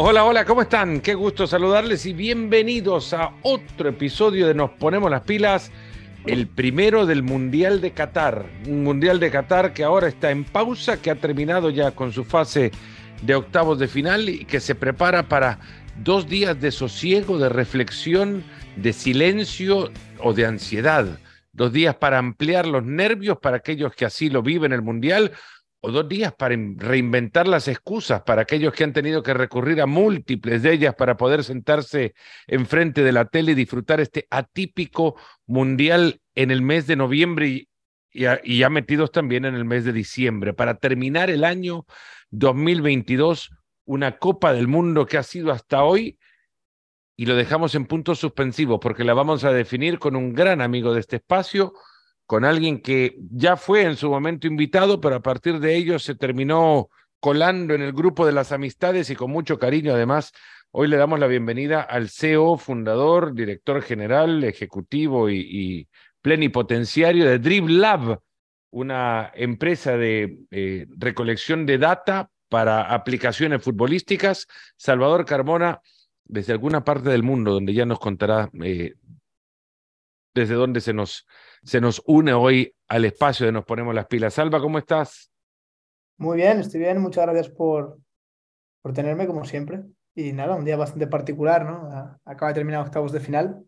Hola, hola, ¿cómo están? Qué gusto saludarles y bienvenidos a otro episodio de Nos Ponemos las Pilas, el primero del Mundial de Qatar. Un Mundial de Qatar que ahora está en pausa, que ha terminado ya con su fase de octavos de final y que se prepara para dos días de sosiego, de reflexión, de silencio o de ansiedad. Dos días para ampliar los nervios para aquellos que así lo viven el Mundial o dos días para reinventar las excusas para aquellos que han tenido que recurrir a múltiples de ellas para poder sentarse enfrente de la tele y disfrutar este atípico mundial en el mes de noviembre y, ya metidos también en el mes de diciembre, para terminar el año 2022, una Copa del Mundo que ha sido hasta hoy, y lo dejamos en puntos suspensivos porque la vamos a definir con un gran amigo de este espacio, con alguien que ya fue en su momento invitado, pero a partir de ello se terminó colando en el grupo de las amistades y con mucho cariño además. Hoy le damos la bienvenida al CEO, fundador, director general, ejecutivo y, plenipotenciario de Dribble Lab, una empresa de eh, recolección de data para aplicaciones futbolísticas. Salvador Carmona, desde alguna parte del mundo, donde ya nos contará eh, desde dónde se nos se nos une hoy al espacio de Nos Ponemos las Pilas. Salva, ¿cómo estás? Muy bien, estoy bien. Muchas gracias por, por tenerme, como siempre. Y nada, un día bastante particular, ¿no? Acaba de terminar octavos de final.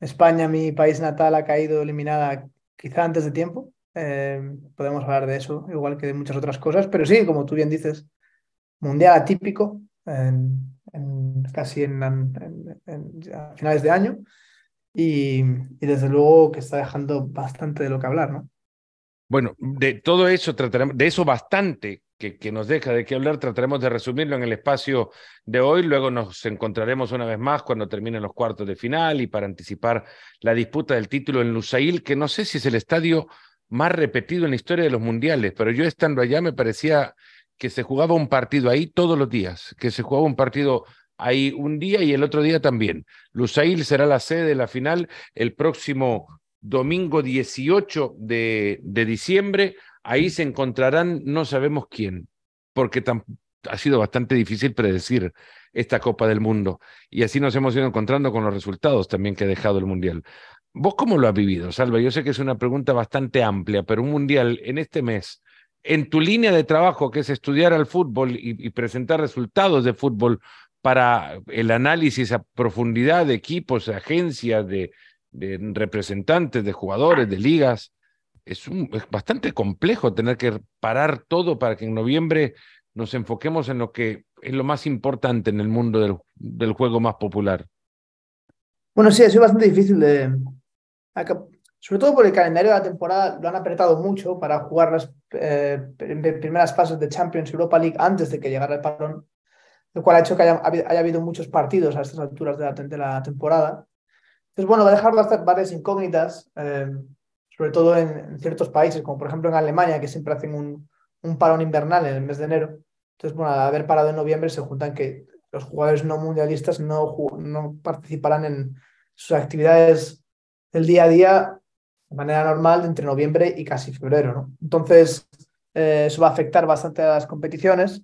España, mi país natal, ha caído eliminada quizá antes de tiempo. Eh, podemos hablar de eso, igual que de muchas otras cosas. Pero sí, como tú bien dices, mundial atípico, en, casi en, a finales de año y, desde luego que está dejando bastante de lo que hablar, ¿no? Bueno, de todo eso trataremos, de eso bastante que, que, nos deja de qué hablar, trataremos de resumirlo en el espacio de hoy. Luego nos encontraremos una vez más cuando terminen los cuartos de final y para anticipar la disputa del título en Lusail, que no sé si es el estadio más repetido en la historia de los mundiales, pero yo estando allá me parecía que se jugaba un partido ahí todos los días, que se jugaba un partido ahí un día y el otro día también. Lusail será la sede de la final el próximo domingo 18 de, de diciembre. Ahí se encontrarán, no sabemos quién, porque ha sido bastante difícil predecir esta Copa del Mundo. Y así nos hemos ido encontrando con los resultados también que ha dejado el Mundial. ¿Vos cómo lo has vivido, Salva? Yo sé que es una pregunta bastante amplia, pero un Mundial en este mes, en tu línea de trabajo, que es estudiar al fútbol y presentar resultados de fútbol, para el análisis a profundidad de equipos, de agencias, de, representantes, de jugadores, de ligas. Es, es bastante complejo tener que parar todo para que en noviembre nos enfoquemos en lo que es lo más importante en el mundo del, juego más popular. Bueno, sí, sido bastante difícil de... Sobre todo por el calendario de la temporada lo han apretado mucho para jugar las eh, primeras fases de Champions Europa League antes de que llegara el parón lo cual ha hecho que haya, habido muchos partidos a estas alturas de la, de la temporada. Entonces, bueno, va a dejar varias incógnitas, eh, sobre todo en, ciertos países, como por ejemplo en Alemania, que siempre hacen un, un parón invernal en el mes de enero. Entonces, bueno, al haber parado en noviembre, se juntan que los jugadores no mundialistas no, no participarán en sus actividades del día a día de manera normal entre noviembre y casi febrero. ¿no? Entonces, eh, eso va a afectar bastante a las competiciones.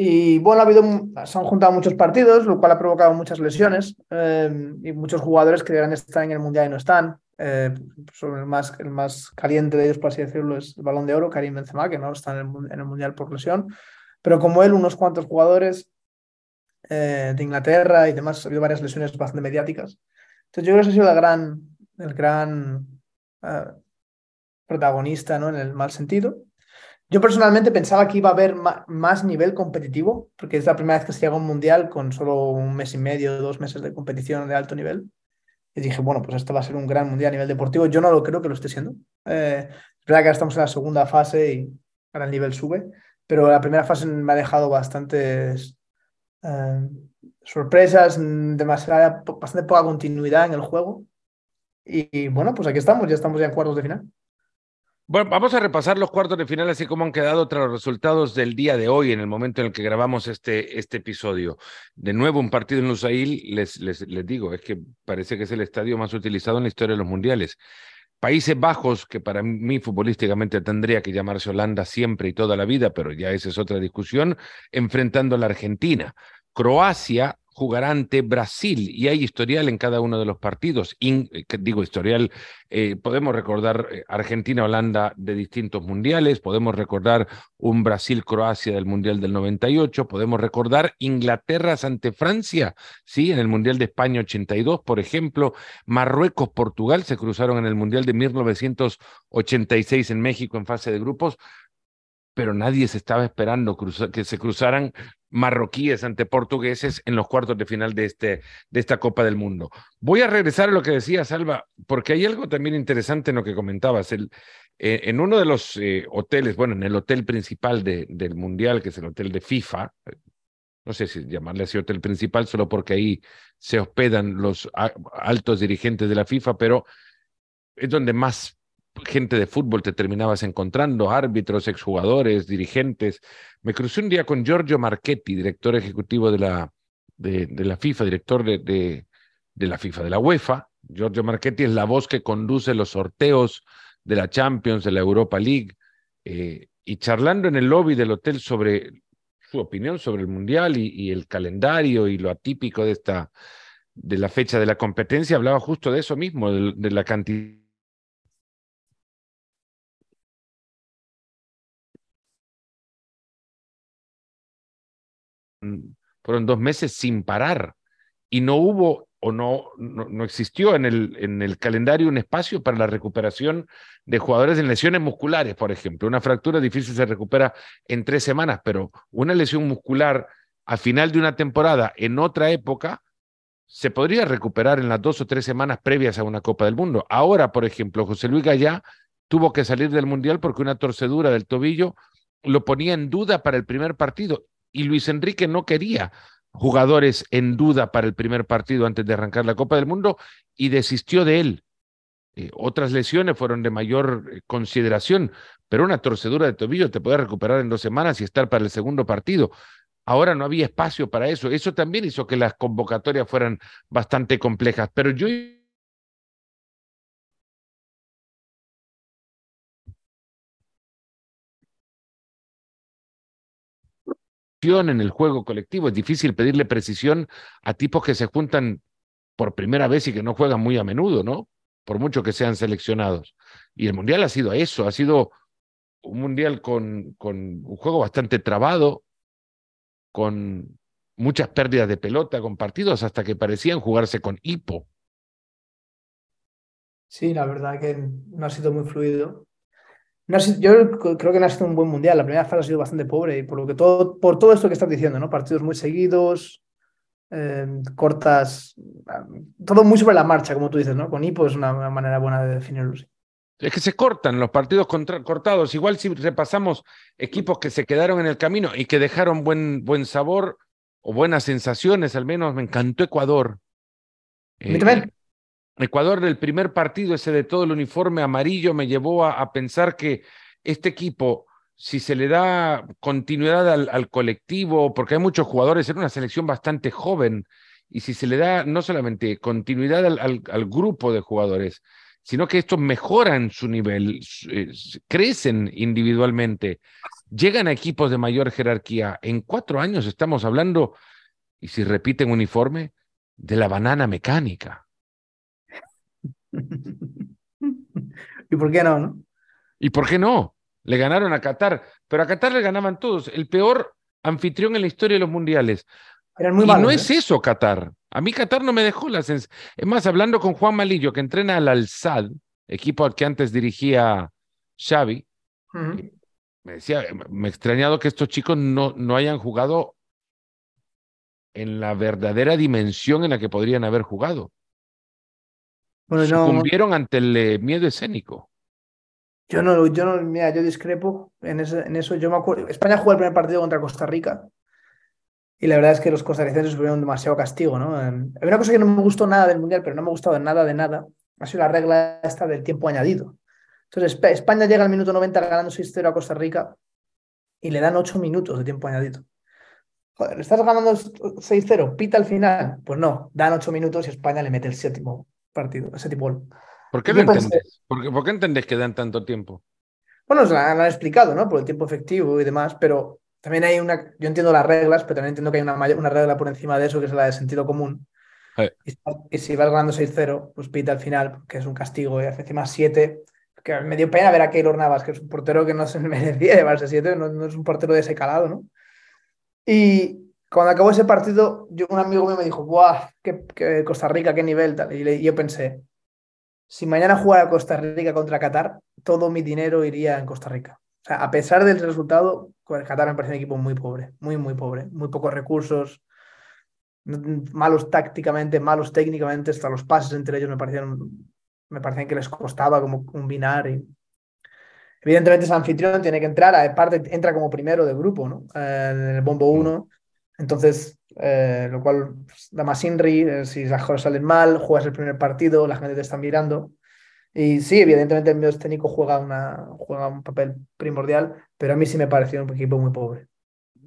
Y bueno, ha habido, se han juntado muchos partidos, lo cual ha provocado muchas lesiones eh, y muchos jugadores que deberían estar en el Mundial y no están. Eh, el, más, el más caliente de ellos, por así decirlo, es el Balón de Oro, Karim Benzema, que no está en el, Mundial por lesión. Pero como él, unos cuantos jugadores eh, de Inglaterra y demás, ha habido varias lesiones bastante mediáticas. Entonces yo creo que ese ha sido la gran, el gran protagonista ¿no? en el mal sentido. Yo personalmente pensaba que iba a haber más nivel competitivo, porque es la primera vez que se llega a un mundial con solo un mes y medio, dos meses de competición de alto nivel. Y dije, bueno, pues esto va a ser un gran mundial a nivel deportivo. Yo no lo creo que lo esté siendo. Eh, es verdad que ahora estamos en la segunda fase y ahora el nivel sube, pero la primera fase me ha dejado bastantes eh, sorpresas, demasiada, bastante poca continuidad en el juego. y bueno, pues aquí estamos, ya estamos ya en cuartos de final. Bueno, vamos a repasar los cuartos de final, así como han quedado tras los resultados del día de hoy, en el momento en el que grabamos este, este episodio. De nuevo, un partido en Lusail, les, les, les digo, es que parece que es el estadio más utilizado en la historia de los mundiales. Países Bajos, que para mí futbolísticamente tendría que llamarse Holanda siempre y toda la vida, pero ya esa es otra discusión, enfrentando a la Argentina Croacia jugará ante Brasil y hay historial en cada uno de los partidos. Eh, digo historial, eh, podemos recordar eh, Argentina-Holanda de distintos mundiales, podemos recordar un Brasil-Croacia del Mundial del 98, podemos recordar Inglaterra ante Francia, sí, en el Mundial de España 82, por ejemplo, Marruecos-Portugal se cruzaron en el Mundial de 1986 en México en fase de grupos pero nadie se estaba esperando que se cruzaran marroquíes ante portugueses en los cuartos de final de, este, de esta Copa del Mundo. Voy a regresar a lo que decía Salva, porque hay algo también interesante en lo que comentabas. El, eh, en uno de los eh, hoteles, bueno, en el hotel principal de, del Mundial, que es el hotel de FIFA, no sé si llamarle así hotel principal, solo porque ahí se hospedan los altos dirigentes de la FIFA, pero es donde más gente de fútbol te terminabas encontrando, árbitros, exjugadores, dirigentes. Me crucé un día con Giorgio Marchetti, director ejecutivo de la, de, la FIFA, director de, de, la FIFA, de la UEFA. Giorgio Marchetti es la voz que conduce los sorteos de la Champions, de la Europa League. Eh, y charlando en el lobby del hotel sobre su opinión sobre el Mundial y, y el calendario y lo atípico de esta de la fecha de la competencia, hablaba justo de eso mismo, de, de la cantidad fueron dos meses sin parar y no hubo o no, no, existió en el, en el calendario un espacio para la recuperación de jugadores en lesiones musculares, por ejemplo. Una fractura difícil se recupera en tres semanas, pero una lesión muscular a final de una temporada en otra época se podría recuperar en las dos o tres semanas previas a una Copa del Mundo. Ahora, por ejemplo, José Luis Gallá tuvo que salir del Mundial porque una torcedura del tobillo lo ponía en duda para el primer partido y Luis Enrique no quería jugadores en duda para el primer partido antes de arrancar la Copa del Mundo y desistió de él. Eh, otras lesiones fueron de mayor eh, consideración, pero una torcedura de tobillo te puede recuperar en dos semanas y estar para el segundo partido. Ahora no había espacio para eso. Eso también hizo que las convocatorias fueran bastante complejas. Pero yo en el juego colectivo. Es difícil pedirle precisión a tipos que se juntan por primera vez y que no juegan muy a menudo, ¿no? Por mucho que sean seleccionados. Y el Mundial ha sido eso, ha sido un Mundial con, con un juego bastante trabado, con muchas pérdidas de pelota, con partidos hasta que parecían jugarse con hipo. Sí, la verdad que no ha sido muy fluido yo creo que no ha sido un buen mundial. La primera fase ha sido bastante pobre y por lo que todo, por todo esto que estás diciendo, ¿no? Partidos muy seguidos, em, cortas, todo muy sobre la marcha, como tú dices, ¿no? Con hipo es una, manera buena de definirlo. Es que se cortan los partidos cortados. Igual si repasamos equipos que se quedaron en el camino y que dejaron buen, buen sabor o buenas sensaciones, al menos me encantó Ecuador. Ecuador del primer partido, ese de todo el uniforme amarillo, me llevó a, pensar que este equipo, si se le da continuidad al, colectivo, porque hay muchos jugadores, era una selección bastante joven, y si se le da no solamente continuidad al, grupo de jugadores, sino que estos mejoran su nivel, eh, crecen individualmente, llegan a equipos de mayor jerarquía. En cuatro años estamos hablando, y si repiten uniforme, de la banana mecánica. ¿Y por qué no, no? ¿Y por qué no? Le ganaron a Qatar, pero a Qatar le ganaban todos. El peor anfitrión en la historia de los mundiales. Eran muy y no es ¿eh? eso Qatar. A mí Qatar no me dejó la sensación. Es más, hablando con Juan Malillo, que entrena al Al-Sad, equipo al que antes dirigía Xavi, me decía, me he extrañado que estos chicos no, no hayan jugado en la verdadera dimensión en la que podrían haber jugado. Bueno, Sucumbieron ante el eh, miedo escénico. Yo no, yo no, mira, yo discrepo en, en eso. Yo me acuerdo, España jugó el primer partido contra Costa Rica y la verdad es que los costarricenses tuvieron demasiado castigo, ¿no? Hay una cosa que no me gustó nada del Mundial, pero no me ha gustado nada de nada, ha sido la regla esta del tiempo añadido. Entonces, España llega al minuto 90 ganando 6-0 a Costa Rica y le dan 8 minutos de tiempo añadido. Joder, ¿estás ganando 6-0? ¿Pita al final? Pues no, dan 8 minutos y España le mete el séptimo partido, ese tipo. ¿Por qué lo entendés? ¿Por qué, entendés que dan tanto tiempo? Bueno, se lo han, explicado, ¿no? Por el tiempo efectivo y demás, pero también hay una, yo entiendo las reglas, pero también entiendo que hay una, una regla por encima de eso, que es la de sentido común. Y, si vas ganando 6-0, pues pita al final, que es un castigo, y hace encima 7, que me dio pena ver a Keylor Navas, que es un portero que no se merecía llevarse 7, no, no, es un portero de ese calado, ¿no? Y cuando acabó ese partido, yo, un amigo mío me dijo, ¡buah! Qué, Costa Rica, qué nivel, tal. Y, yo pensé, si mañana jugara Costa Rica contra Qatar, todo mi dinero iría en Costa Rica. O sea, a pesar del resultado, Qatar me parece un equipo muy pobre, muy, muy pobre, muy pocos recursos, malos tácticamente, malos técnicamente, hasta los pases entre ellos me parecieron, me parecían que les costaba como combinar. Y... Evidentemente es anfitrión, tiene que entrar, aparte entra como primero de grupo, ¿no? Eh, en el bombo 1. Entonces, eh, lo cual pues, da más inri, eh, si las cosas salen mal, juegas el primer partido, la gente te está mirando. Y sí, evidentemente el medio técnico juega, una, juega un papel primordial, pero a mí sí me pareció un equipo muy pobre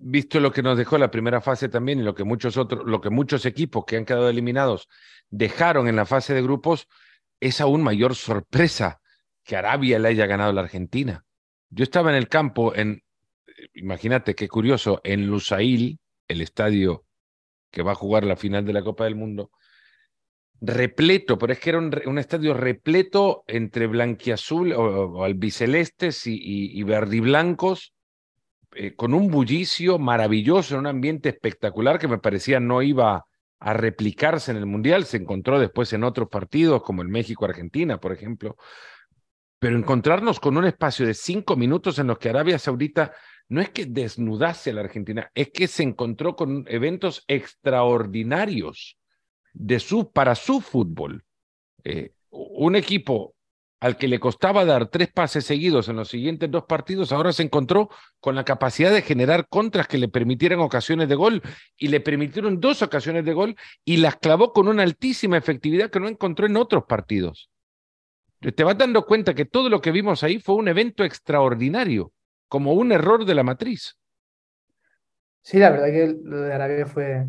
visto lo que nos dejó la primera fase también y lo que muchos otros, lo que muchos equipos que han quedado eliminados dejaron en la fase de grupos, es aún mayor sorpresa que Arabia le haya ganado a la Argentina. Yo estaba en el campo en, imagínate qué curioso, en Lusail, el estadio que va a jugar la final de la Copa del Mundo, repleto, pero es que era un, estadio repleto entre blanquiazul o, albicelestes y, verdiblancos eh, con un bullicio maravilloso, en un ambiente espectacular que me parecía no iba a replicarse en el Mundial. Se encontró después en otros partidos, como el México-Argentina, por ejemplo. Pero encontrarnos con un espacio de cinco minutos en los que Arabia Saudita no es que desnudase a la Argentina, es que se encontró con eventos extraordinarios de su, para su fútbol. Eh, un equipo al que le costaba dar tres pases seguidos en los siguientes dos partidos, ahora se encontró con la capacidad de generar contras que le permitieran ocasiones de gol y le permitieron dos ocasiones de gol y las clavó con una altísima efectividad que no encontró en otros partidos. Te vas dando cuenta que todo lo que vimos ahí fue un evento extraordinario, como un error de la matriz. Sí, la verdad que lo de Arabia fue,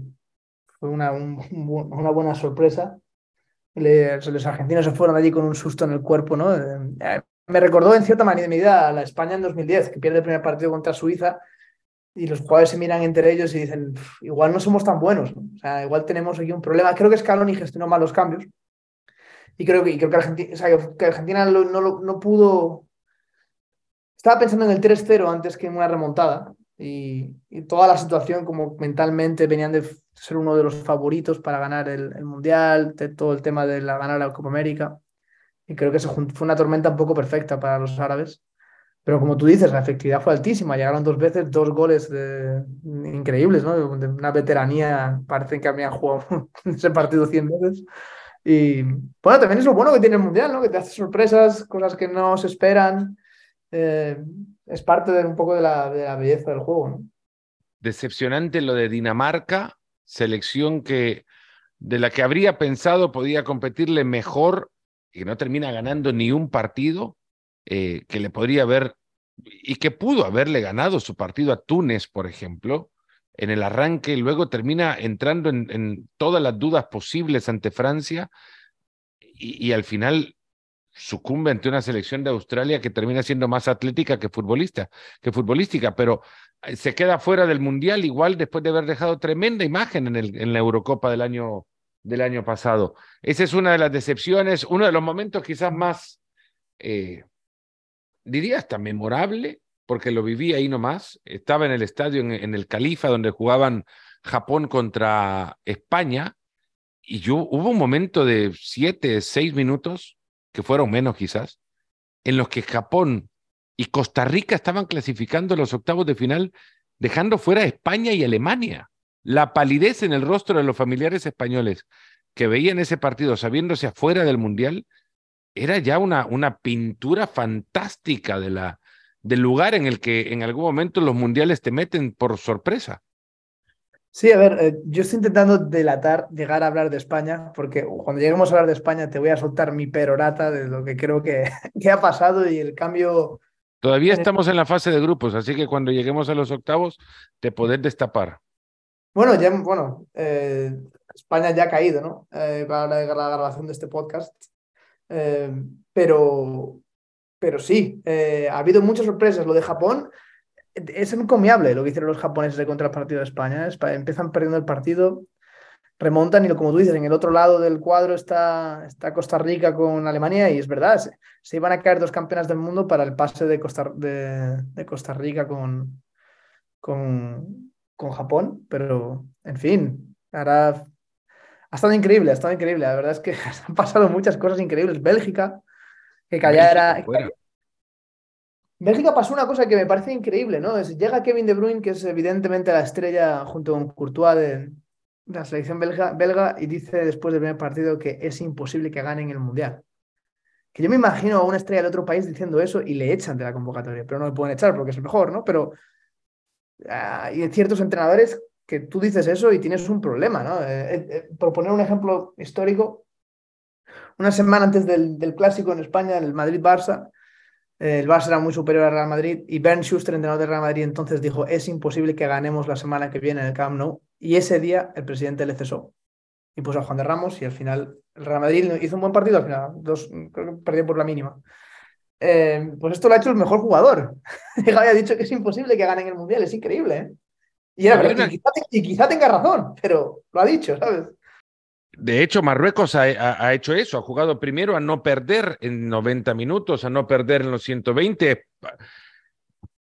una, buena sorpresa los argentinos se fueron allí con un susto en el cuerpo, ¿no? Eh, me recordó en cierta medida a la España en 2010, que pierde el primer partido contra Suiza y los jugadores se miran entre ellos y dicen, igual no somos tan buenos, o sea, igual tenemos aquí un problema. Creo que Scaloni gestionó mal los cambios y creo que, creo que Argentina, que Argentina no pudo... Estaba pensando en el 3-0 antes que en una remontada y, toda la situación como mentalmente venían de ser uno de los favoritos para ganar el, Mundial, de todo el tema de la ganar la Copa América. Y creo que eso fue una tormenta un poco perfecta para los árabes. Pero como tú dices, la efectividad fue altísima. Llegaron dos veces, dos goles increíbles, ¿no? De una veteranía. Parece que habían jugado ese partido 100 veces. Y bueno, también es lo bueno que tiene el Mundial, ¿no? Que te hace sorpresas, cosas que no se esperan. Eh, es parte de un poco de la, belleza del juego. ¿no? Decepcionante lo de Dinamarca, selección que de la que habría pensado podía competirle mejor y no termina ganando ni un partido, eh, que le podría haber y que pudo haberle ganado su partido a Túnez, por ejemplo, en el arranque, y luego termina entrando en, todas las dudas posibles ante Francia y al final sucumbe ante una selección de Australia que termina siendo más atlética que futbolista, que futbolística, pero eh, se queda fuera del Mundial igual después de haber dejado tremenda imagen en, el, en la Eurocopa del año, del año pasado. Esa es una de las decepciones, uno de los momentos quizás más, eh, diría hasta memorable, porque lo viví ahí nomás. Estaba en el estadio, en, en el Califa, donde jugaban Japón contra España, y yo hubo un momento de siete, seis minutos que fueron menos quizás, en los que Japón y Costa Rica estaban clasificando los octavos de final, dejando fuera a España y Alemania. La palidez en el rostro de los familiares españoles que veían ese partido sabiéndose afuera del Mundial, era ya una, una pintura fantástica de la, del lugar en el que en algún momento los mundiales te meten por sorpresa. Sí, a ver, eh, yo estoy intentando delatar, llegar a hablar de España, porque cuando lleguemos a hablar de España te voy a soltar mi perorata de lo que creo que, que ha pasado y el cambio. Todavía estamos en la fase de grupos, así que cuando lleguemos a los octavos te podés destapar. Bueno, ya, bueno, eh, España ya ha caído, ¿no? Eh, para la, grabación de este podcast. pero, pero sí, ha habido muchas sorpresas. Lo de Japón, es encomiable lo que hicieron los japoneses contra el partido de España. Empiezan perdiendo el partido, remontan y como tú dices, en el otro lado del cuadro está, está Costa Rica con Alemania y es verdad, se, iban a caer dos campeonas del mundo para el pase de Costa, de, Costa Rica con, con, con, Japón, pero en fin, ahora ha estado increíble, ha estado increíble, la verdad es que han pasado muchas cosas increíbles. Bélgica, que callara... Bélgica pasó una cosa que me parece increíble, ¿no? Llega Kevin De Bruyne, que es evidentemente la estrella junto con Courtois de, la selección belga, belga, y dice después del primer partido que es imposible que ganen el Mundial. Que yo me imagino a una estrella de otro país diciendo eso y le echan de la convocatoria, pero no le pueden echar porque es mejor, ¿no? Pero hay ciertos entrenadores que tú dices eso y tienes un problema, ¿no? Eh, eh, eh, por poner un ejemplo histórico, una semana antes del, del clásico en España, el Madrid-Barça, el Barça era muy superior al Real Madrid y Bernd Schuster, entrenador del Real Madrid, entonces dijo, es imposible que ganemos la semana que viene en el Camp Nou. Y ese día el presidente le cesó y puso a Juan de Ramos y al final el Real Madrid hizo un buen partido, al final dos, creo que perdió por la mínima. Eh, pues esto lo ha hecho el mejor jugador. había dicho que es imposible que ganen el Mundial, es increíble. ¿eh? Y, y quizá tenga razón, pero lo ha dicho, ¿sabes? De hecho, Marruecos ha, hecho eso, ha jugado primero a no perder en 90 minutos, a no perder en los 120,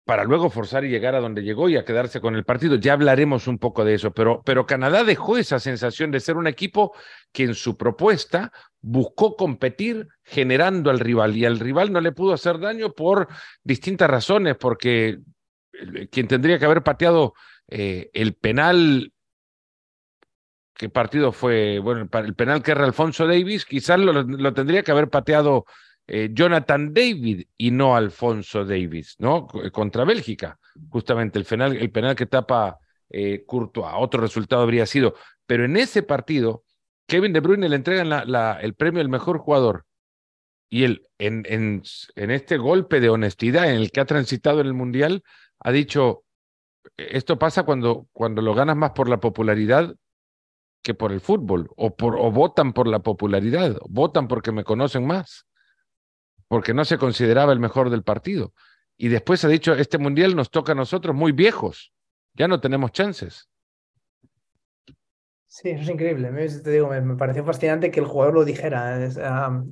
para luego forzar y llegar a donde llegó y a quedarse con el partido. Ya hablaremos un poco de eso, pero, Canadá dejó esa sensación de ser un equipo que en su propuesta buscó competir generando al rival y al rival no le pudo hacer daño por distintas razones, porque quien tendría que haber pateado eh, el penal qué partido fue, bueno, el penal que era Alfonso Davis, quizás lo, tendría que haber pateado eh, Jonathan David y no Alfonso Davis, ¿no? Contra Bélgica, justamente el penal, el penal que tapa eh, Courtois. Otro resultado habría sido, pero en ese partido, Kevin De Bruyne le entregan la, el premio al mejor jugador. Y él, en, en, en este golpe de honestidad en el que ha transitado en el Mundial, ha dicho, esto pasa cuando, cuando lo ganas más por la popularidad que por el fútbol, o, por, o votan por la popularidad, votan porque me conocen más, porque no se consideraba el mejor del partido. Y después ha dicho, este mundial nos toca a nosotros muy viejos, ya no tenemos chances. Sí, eso es increíble. Te digo, me, pareció fascinante que el jugador lo dijera.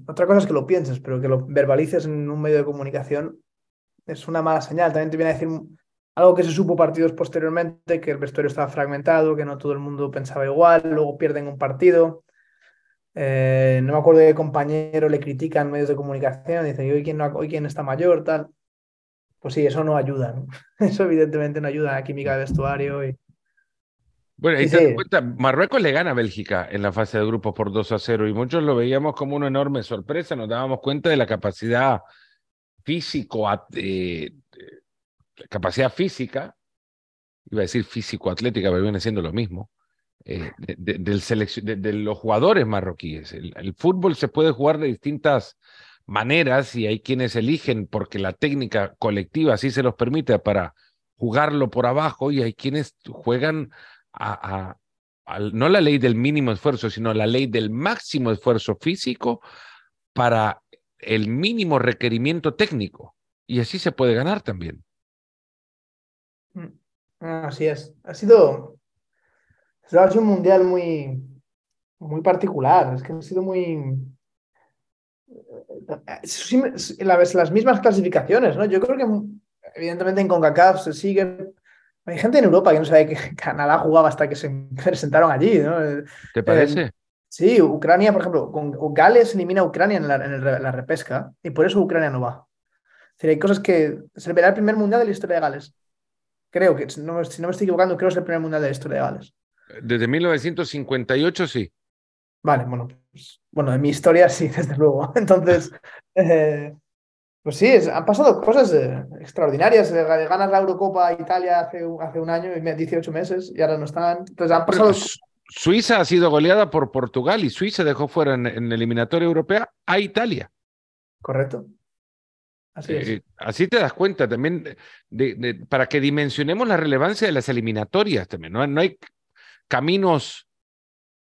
otra cosa es que lo pienses, pero que lo verbalices en un medio de comunicación es una mala señal. También te viene a decir algo que se supo partidos posteriormente, que el vestuario estaba fragmentado, que no todo el mundo pensaba igual, luego pierden un partido. Eh, no me acuerdo de qué compañero le critican medios de comunicación, dicen, ¿y hoy quién, hoy quién está mayor? Tal. Pues sí, eso no ayuda. Eso evidentemente no ayuda a la química de vestuario. Y... Bueno, y te cuenta, Marruecos le gana a Bélgica en la fase de grupos por 2 a 0 y muchos lo veíamos como una enorme sorpresa, nos dábamos cuenta de la capacidad físico, eh, capacidad física, iba a decir físico-atlética, pero viene siendo lo mismo, eh, de, del de, los jugadores marroquíes. El, fútbol se puede jugar de distintas maneras y hay quienes eligen porque la técnica colectiva así se los permite para jugarlo por abajo y hay quienes juegan a, no la ley del mínimo esfuerzo, sino la ley del máximo esfuerzo físico para el mínimo requerimiento técnico. Y así se puede ganar también. Así es. Ha sido, ha sido un mundial muy, muy particular. Es que ha sido muy. Las, las mismas clasificaciones, ¿no? Yo creo que, evidentemente, en CONCACAF se sigue. Hay gente en Europa que no sabe que Canadá jugaba hasta que se presentaron allí, ¿no? ¿Te parece? Eh, sí, Ucrania, por ejemplo, con, Gales elimina a Ucrania en, la, en la, repesca y por eso Ucrania no va. Es decir, hay cosas que se verá el primer mundial de la historia de Gales. Creo que, si no me estoy equivocando, creo que es el primer mundial de la historia de Gales. Desde 1958, sí. Vale, bueno, pues, bueno, en mi historia sí, desde luego. Entonces, eh, pues sí, han pasado cosas eh, extraordinarias. Eh, ganas la Eurocopa a Italia hace, hace un año y 18 meses y ahora no están. Entonces han pasado. Suiza ha sido goleada por Portugal y Suiza dejó fuera en, en eliminatoria europea a Italia. Correcto. Eh, así, te das cuenta también de, para que dimensionemos la relevancia de las eliminatorias también. No, no hay caminos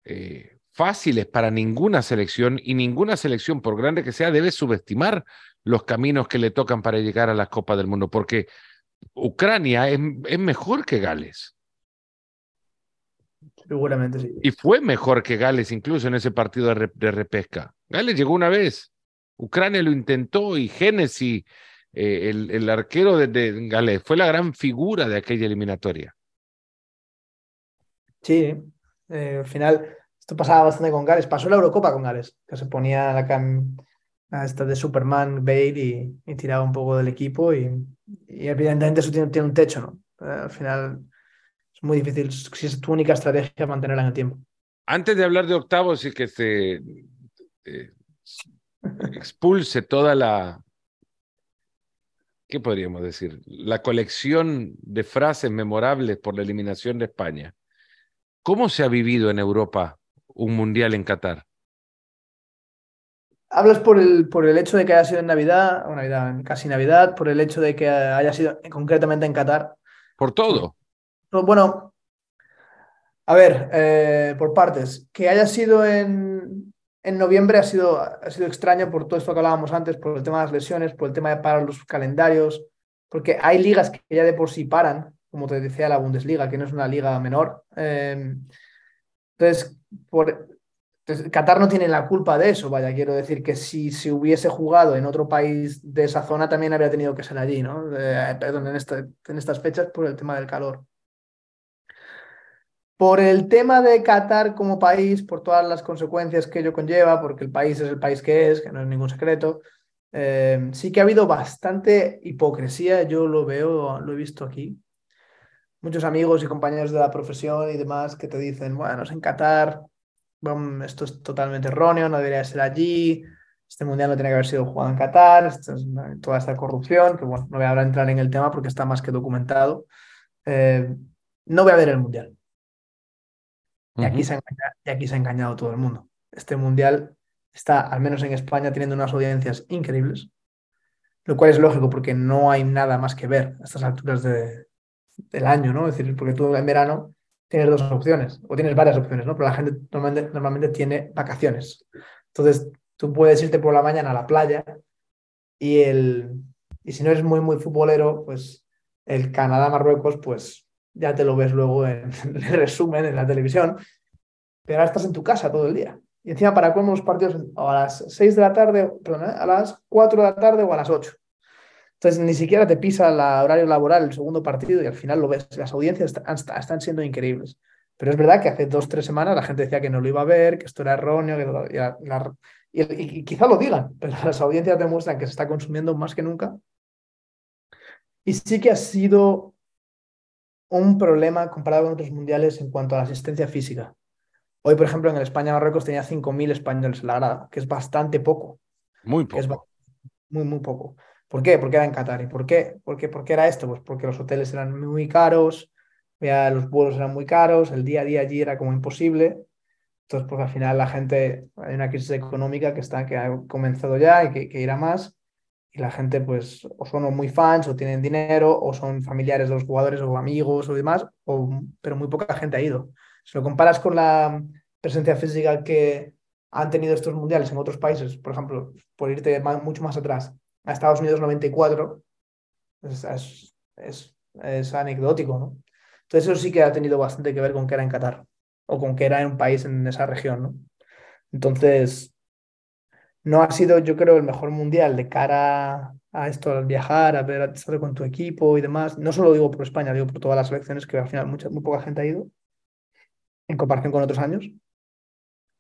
eh, fáciles para ninguna selección y ninguna selección, por grande que sea, debe subestimar los caminos que le tocan para llegar a la Copa del Mundo, porque Ucrania es, mejor que Gales. Seguramente sí. Y fue mejor que Gales incluso en ese partido de, repesca. Gales llegó una vez. Ucrania lo intentó y Genesis, eh, el, arquero de, Gales, fue la gran figura de aquella eliminatoria. Sí, eh, al final esto pasaba bastante con Gales. Pasó la Eurocopa con Gales, que se ponía la cam esta de Superman, Bale y, tiraba un poco del equipo y, evidentemente eso tiene, un techo, ¿no? Eh, al final es muy difícil, si es tu única estrategia, mantenerla en el tiempo. Antes de hablar de octavos y que se eh, expulse toda la, ¿qué podríamos decir? La colección de frases memorables por la eliminación de España. ¿Cómo se ha vivido en Europa un mundial en Qatar? Hablas por el, por el hecho de que haya sido en Navidad, o Navidad, casi Navidad, por el hecho de que haya sido concretamente en Qatar. Por todo. Bueno, a ver, eh, por partes. Que haya sido en, en noviembre ha sido, ha sido extraño por todo esto que hablábamos antes, por el tema de las lesiones, por el tema de parar los calendarios, porque hay ligas que ya de por sí paran, como te decía la Bundesliga, que no es una liga menor. Eh, entonces, por, Qatar no tiene la culpa de eso, vaya, quiero decir que si se hubiese jugado en otro país de esa zona también habría tenido que ser allí, ¿no? perdón, en, este, en estas fechas por el tema del calor. Por el tema de Qatar como país, por todas las consecuencias que ello conlleva, porque el país es el país que es, que no es ningún secreto, eh, sí que ha habido bastante hipocresía, yo lo veo, lo he visto aquí. Muchos amigos y compañeros de la profesión y demás que te dicen, bueno, es en Qatar, esto es totalmente erróneo, no debería ser allí, este mundial no tiene que haber sido jugado en Qatar, toda esta corrupción, que no voy a entrar en el tema porque está más que documentado. Eh, no voy a ver el mundial. Y aquí, se ha engañado, y aquí se ha engañado todo el mundo. Este mundial está, al menos en España, teniendo unas audiencias increíbles, lo cual es lógico porque no hay nada más que ver a estas alturas de, del año, ¿no? Es decir, porque tú en verano tienes dos opciones, o tienes varias opciones, ¿no? Pero la gente normalmente, normalmente tiene vacaciones. Entonces, tú puedes irte por la mañana a la playa y, el, y si no eres muy, muy futbolero, pues el Canadá-Marruecos, pues ya te lo ves luego en, el resumen en la televisión, pero ahora estás en tu casa todo el día. Y encima, ¿para cómo los partidos? a las 6 de la tarde, perdón, ¿eh? a las 4 de la tarde o a las 8. Entonces, ni siquiera te pisa el horario laboral el segundo partido y al final lo ves. Las audiencias están, siendo increíbles. Pero es verdad que hace dos, tres semanas la gente decía que no lo iba a ver, que esto era erróneo, y, quizá lo digan, pero las audiencias demuestran que se está consumiendo más que nunca. Y sí que ha sido un problema comparado con otros mundiales en cuanto a la asistencia física. Hoy, por ejemplo, en el España-Marruecos tenía 5.000 españoles en la grada, que es bastante poco. Muy poco. muy, muy poco. ¿Por qué? Porque era en Qatar. ¿Y por qué? ¿Por qué, por qué era esto? Pues porque los hoteles eran muy caros, ya los vuelos eran muy caros, el día a día allí era como imposible. Entonces, pues al final la gente, hay una crisis económica que, está, que ha comenzado ya y que, que irá más. Y la gente, pues, o son muy fans, o tienen dinero, o son familiares de los jugadores, o amigos, o demás, o, pero muy poca gente ha ido. Si lo comparas con la presencia física que han tenido estos mundiales en otros países, por ejemplo, por irte mucho más atrás, a Estados Unidos 94, es, es, es, anecdótico, ¿no? Entonces eso sí que ha tenido bastante que ver con que era en Qatar o con que era en un país en esa región, ¿no? Entonces, no ha sido, yo creo, el mejor mundial de cara a esto, al viajar, a ver, a estar con tu equipo y demás. No solo digo por España, digo por todas las selecciones que al final mucha, muy poca gente ha ido en comparación con otros años.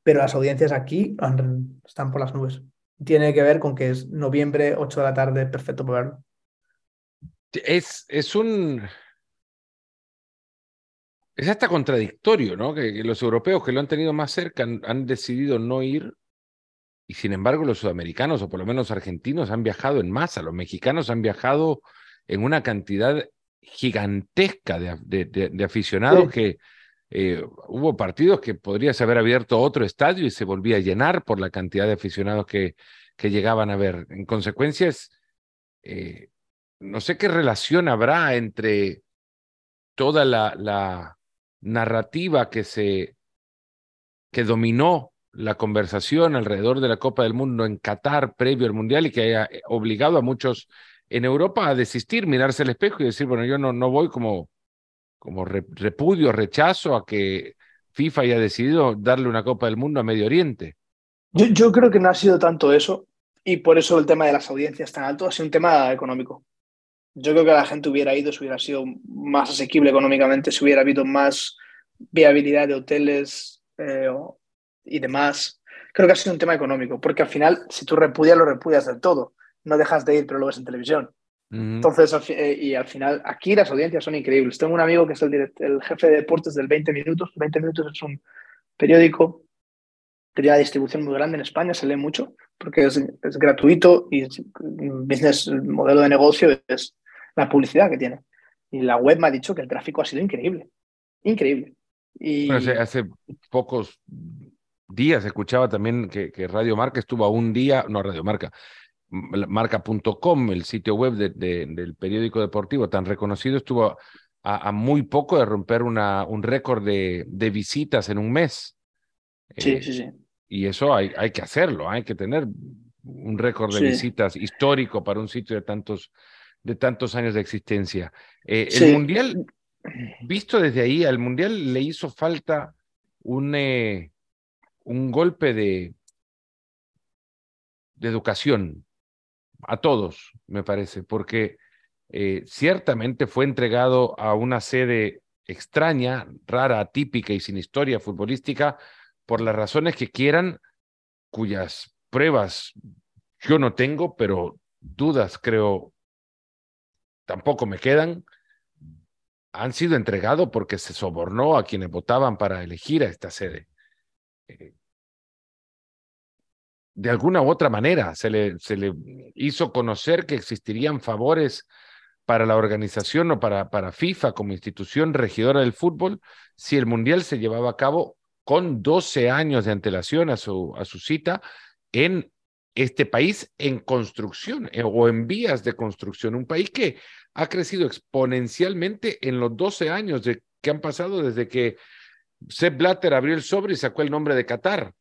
Pero las audiencias aquí están por las nubes tiene que ver con que es noviembre, 8 de la tarde, perfecto para verlo. Es, es un. Es hasta contradictorio, ¿no? Que, los europeos que lo han tenido más cerca han, decidido no ir y sin embargo los sudamericanos o por lo menos argentinos han viajado en masa, los mexicanos han viajado en una cantidad gigantesca de, aficionados que eh, hubo partidos que podrías haber abierto otro estadio y se volvía a llenar por la cantidad de aficionados que, que llegaban a ver. En consecuencia, eh, no sé qué relación habrá entre toda la, la narrativa que se que dominó la conversación alrededor de la Copa del Mundo en Qatar previo al Mundial y que haya obligado a muchos en Europa a desistir, mirarse al espejo y decir, bueno, yo no, no voy como, como repudio, rechazo a que FIFA haya decidido darle una Copa del Mundo a Medio Oriente. Yo, yo creo que no ha sido tanto eso y por eso el tema de las audiencias tan alto ha sido un tema económico. Yo creo que la gente hubiera ido si hubiera sido más asequible económicamente, si hubiera habido más viabilidad de hoteles eh, y demás. Creo que ha sido un tema económico, porque al final, si tú repudias, lo repudias del todo. No dejas de ir, pero lo ves en televisión. Entonces, eh, y al final, aquí las audiencias son increíbles. Tengo un amigo que es el, el jefe de deportes del 20 Minutos. 20 Minutos es un periódico que tiene una distribución muy grande en España, se lee mucho, porque es, es gratuito y business, el modelo de negocio es la publicidad que tiene. Y la web me ha dicho que el tráfico ha sido increíble. Increíble. Y... hace, pocos días escuchaba también que, que, Radio Marca estuvo a un día, no Radio Marca, marca.com, el sitio web del periódico deportivo tan reconocido, estuvo a, muy poco de romper una, un récord de, de, visitas en un mes. Sí, eh, sí, sí. Y eso hay, hay que hacerlo, hay que tener un récord de visitas histórico para un sitio de tantos, de tantos años de existencia. Eh, el Mundial, visto desde ahí, al Mundial le hizo falta un, eh, un golpe de, educación a todos, me parece, porque eh, ciertamente fue entregado a una sede extraña, rara, atípica y sin historia futbolística, por las razones que quieran, cuyas pruebas yo no tengo, pero dudas creo tampoco me quedan, han sido entregados porque se sobornó a quienes votaban para elegir a esta sede. Eh, de alguna u otra manera se le, se le hizo conocer que existirían favores para la organización o para, para FIFA como institución regidora del fútbol si el Mundial se llevaba a cabo con 12 años de antelación a su, a su cita en este país en construcción eh, o en vías de construcción, un país que ha crecido exponencialmente en los 12 años de, que han pasado desde que Sepp Blatter abrió el sobre y sacó el nombre de Qatar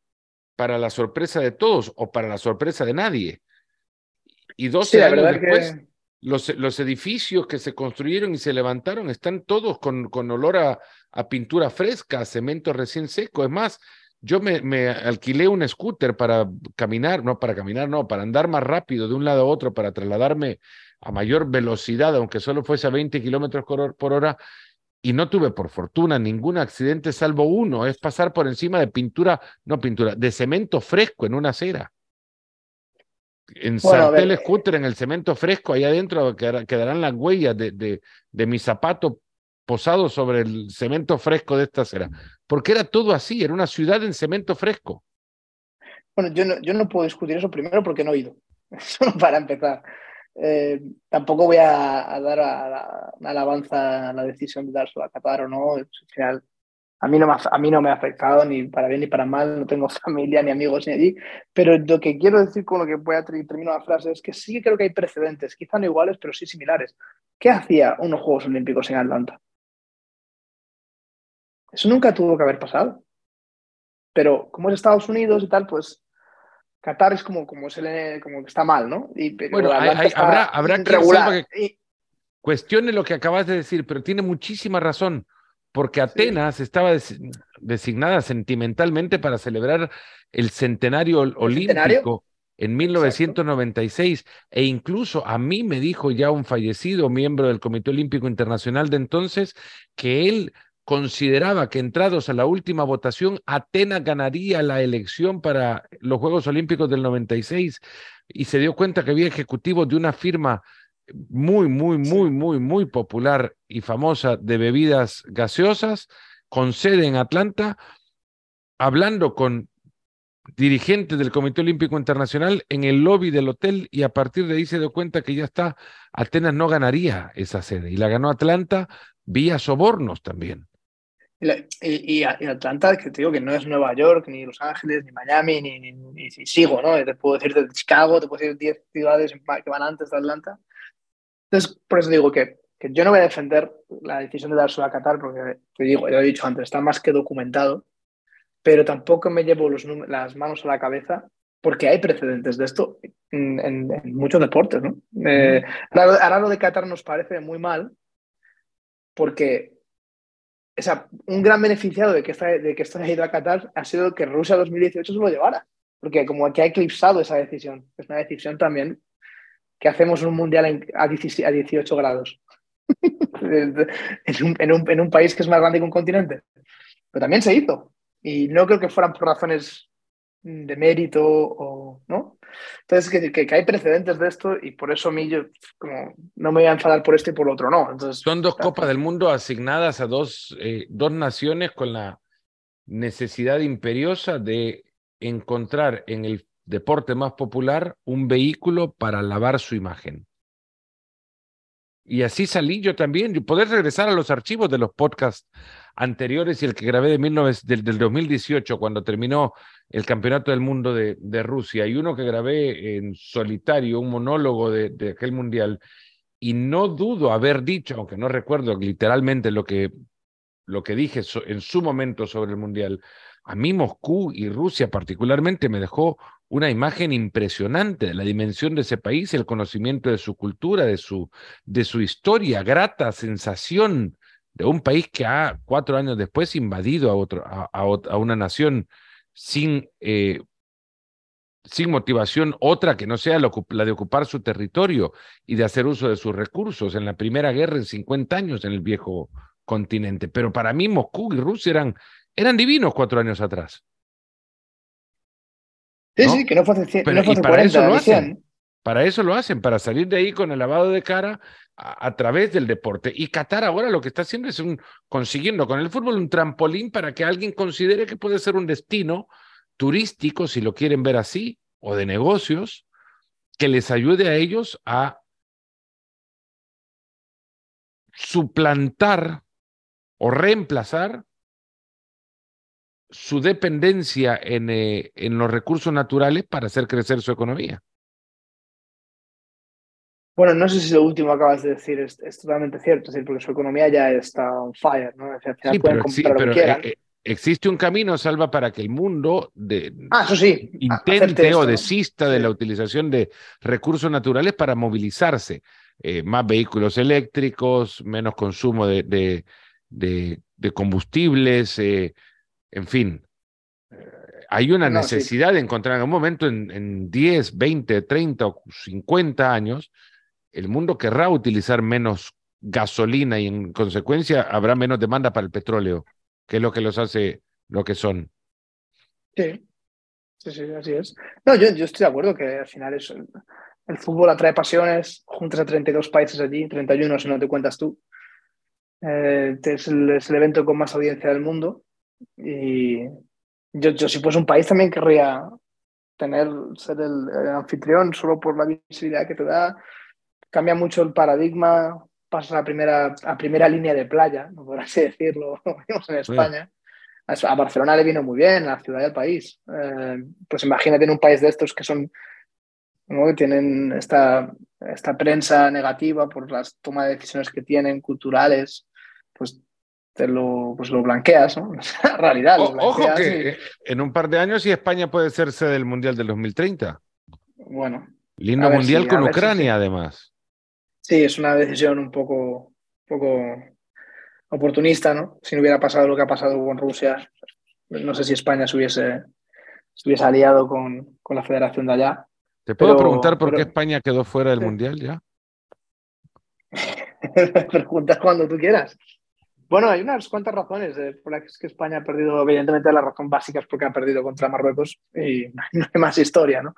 para la sorpresa de todos o para la sorpresa de nadie. Y 12 años después, los, los, edificios que se construyeron y se levantaron están todos con, con olor a, a, pintura fresca, a cemento recién seco. Es más, yo me, me, alquilé un scooter para caminar, no para caminar, no, para andar más rápido de un lado a otro, para trasladarme a mayor velocidad, aunque solo fuese a 20 kilómetros por hora, y no tuve por fortuna ningún accidente salvo uno, es pasar por encima de pintura, no pintura, de cemento fresco en una acera. En bueno, el scooter, en el cemento fresco, ahí adentro quedarán las huellas de, de, de mi zapato posado sobre el cemento fresco de esta acera. Porque era todo así, era una ciudad en cemento fresco. Bueno, yo no, yo no puedo discutir eso primero porque no he ido, solo para empezar. Eh, tampoco voy a, dar a, alabanza a la decisión de darse a Qatar o no. Al final, a mí, no me, a mí no me ha afectado ni para bien ni para mal, no tengo familia ni amigos ni allí, pero lo que quiero decir con lo que voy a terminar la frase es que sí creo que hay precedentes, quizá no iguales, pero sí similares. ¿Qué hacía unos Juegos Olímpicos en Atlanta? Eso nunca tuvo que haber pasado. Pero como es Estados Unidos y tal, pues Qatar es como, como, se le, como que está mal, ¿no? Y, bueno, habrá, habrá que, cuestione lo que acabas de decir, pero tiene muchísima razón, porque Atenas estaba designada sentimentalmente para celebrar el centenario olímpico en 1996 e incluso a mí me dijo ya un fallecido miembro del Comité Olímpico Internacional de entonces que él consideraba que entrados a la última votación, Atenas ganaría la elección para los Juegos Olímpicos del 96 y se dio cuenta que había ejecutivos de una firma muy, muy, muy, muy, muy popular y famosa de bebidas gaseosas, con sede en Atlanta, hablando con dirigentes del Comité Olímpico Internacional en el lobby del hotel y a partir de ahí se dio cuenta que ya está, Atenas no ganaría esa sede y la ganó Atlanta vía sobornos también. Y, Atlanta, que te digo que no es Nueva York, ni Los Ángeles, ni Miami, ni, ni, sigo, ¿no? Te puedo decir de Chicago, te puedo decir 10 ciudades que van antes de Atlanta. Entonces, por eso digo que, que yo no voy a defender la decisión de darse a Qatar, porque te digo, ya lo he dicho antes, está más que documentado, pero tampoco me llevo los, las manos a la cabeza porque hay precedentes de esto en, muchos deportes. ¿no? Eh, ahora lo de Qatar nos parece muy mal, porque o sea, un gran beneficiado de que, esto haya ido a Qatar ha sido que Rusia 2018 se lo llevara, porque como que ha eclipsado esa decisión. Es una decisión también que hacemos un mundial a, 18 grados en, un, en un país que es más grande que un continente. Pero también se hizo. Y no creo que fueran por razones de mérito o no. Entonces, que, que, hay precedentes de esto y por eso a mí yo como, no me voy a enfadar por esto y por lo otro no. Entonces, Son dos Copas del Mundo asignadas a dos, eh, dos naciones con la necesidad imperiosa de encontrar en el deporte más popular un vehículo para lavar su imagen. Y así salí yo también, poder regresar a los archivos de los podcasts anteriores y el que grabé de del, del 2018 cuando terminó el Campeonato del Mundo de, Rusia y uno que grabé en solitario, un monólogo de, de, aquel mundial, y no dudo haber dicho, aunque no recuerdo literalmente lo que, lo que dije en su momento sobre el mundial, a mí Moscú y Rusia particularmente me dejó una imagen impresionante de la dimensión de ese país, el conocimiento de su cultura, de su, de su historia, grata sensación de un país que ha cuatro años después invadido a, otro, a, a una nación sin, eh, sin motivación otra que no sea la de ocupar su territorio y de hacer uso de sus recursos en la Primera Guerra en 50 años en el viejo continente. Pero para mí Moscú y Rusia eran, eran divinos cuatro años atrás. Sí, sí, que no fue hace, para eso lo hacen. Para eso lo hacen, para salir de ahí con el lavado de cara a, través del deporte. Y Qatar ahora lo que está haciendo es un, consiguiendo con el fútbol un trampolín para que alguien considere que puede ser un destino turístico, si lo quieren ver así, o de negocios, que les ayude a ellos a suplantar o reemplazar su dependencia en, eh, en los recursos naturales para hacer crecer su economía. Bueno, no sé si lo último que acabas de decir es, totalmente cierto, es decir, porque su economía ya está on fire, ¿no? sí, pero, eh, eh, existe un camino, Salva, para que el mundo de, ah, eso sí, intente o desista de la utilización de recursos naturales para movilizarse. Eh, más vehículos eléctricos, menos consumo de, de, combustibles, en fin. Hay una necesidad de encontrar en un momento en, en 10, 20, 30 o 50 años el mundo querrá utilizar menos gasolina y en consecuencia habrá menos demanda para el petróleo, que es lo que los hace lo que son. Sí, sí, sí, así es. No, yo, yo estoy de acuerdo que al final es, el, fútbol atrae pasiones, juntas a 32 países allí, 31 si no te cuentas tú. Eh, es, el, es, el, evento con más audiencia del mundo y yo, yo si fuese un país también querría tener, ser el anfitrión solo por la visibilidad que te da, cambia mucho el paradigma, pasa a primera, a primera línea de playa, no por así decirlo, en España. A Barcelona le vino muy bien, a la ciudad del país. Eh, pues imagínate en un país de estos que son, que tienen esta, esta prensa negativa por las tomas de decisiones que tienen, culturales, te lo, pues lo blanqueas, ¿no? La realidad. ojo que en un par de años y España puede ser sede del Mundial del 2030. Bueno. Lindo Mundial con Ucrania, además. Sí, es una decisión un poco, poco oportunista, ¿no? Si no hubiera pasado lo que ha pasado con Rusia, no sé si España se hubiese, hubiese aliado con, con, la federación de allá. ¿Te puedo preguntar por qué España quedó fuera del Mundial ya? Preguntas cuando tú quieras. Bueno, hay unas cuantas razones por las que España ha perdido, evidentemente la razón básica es porque ha perdido contra Marruecos y no hay más historia, ¿no?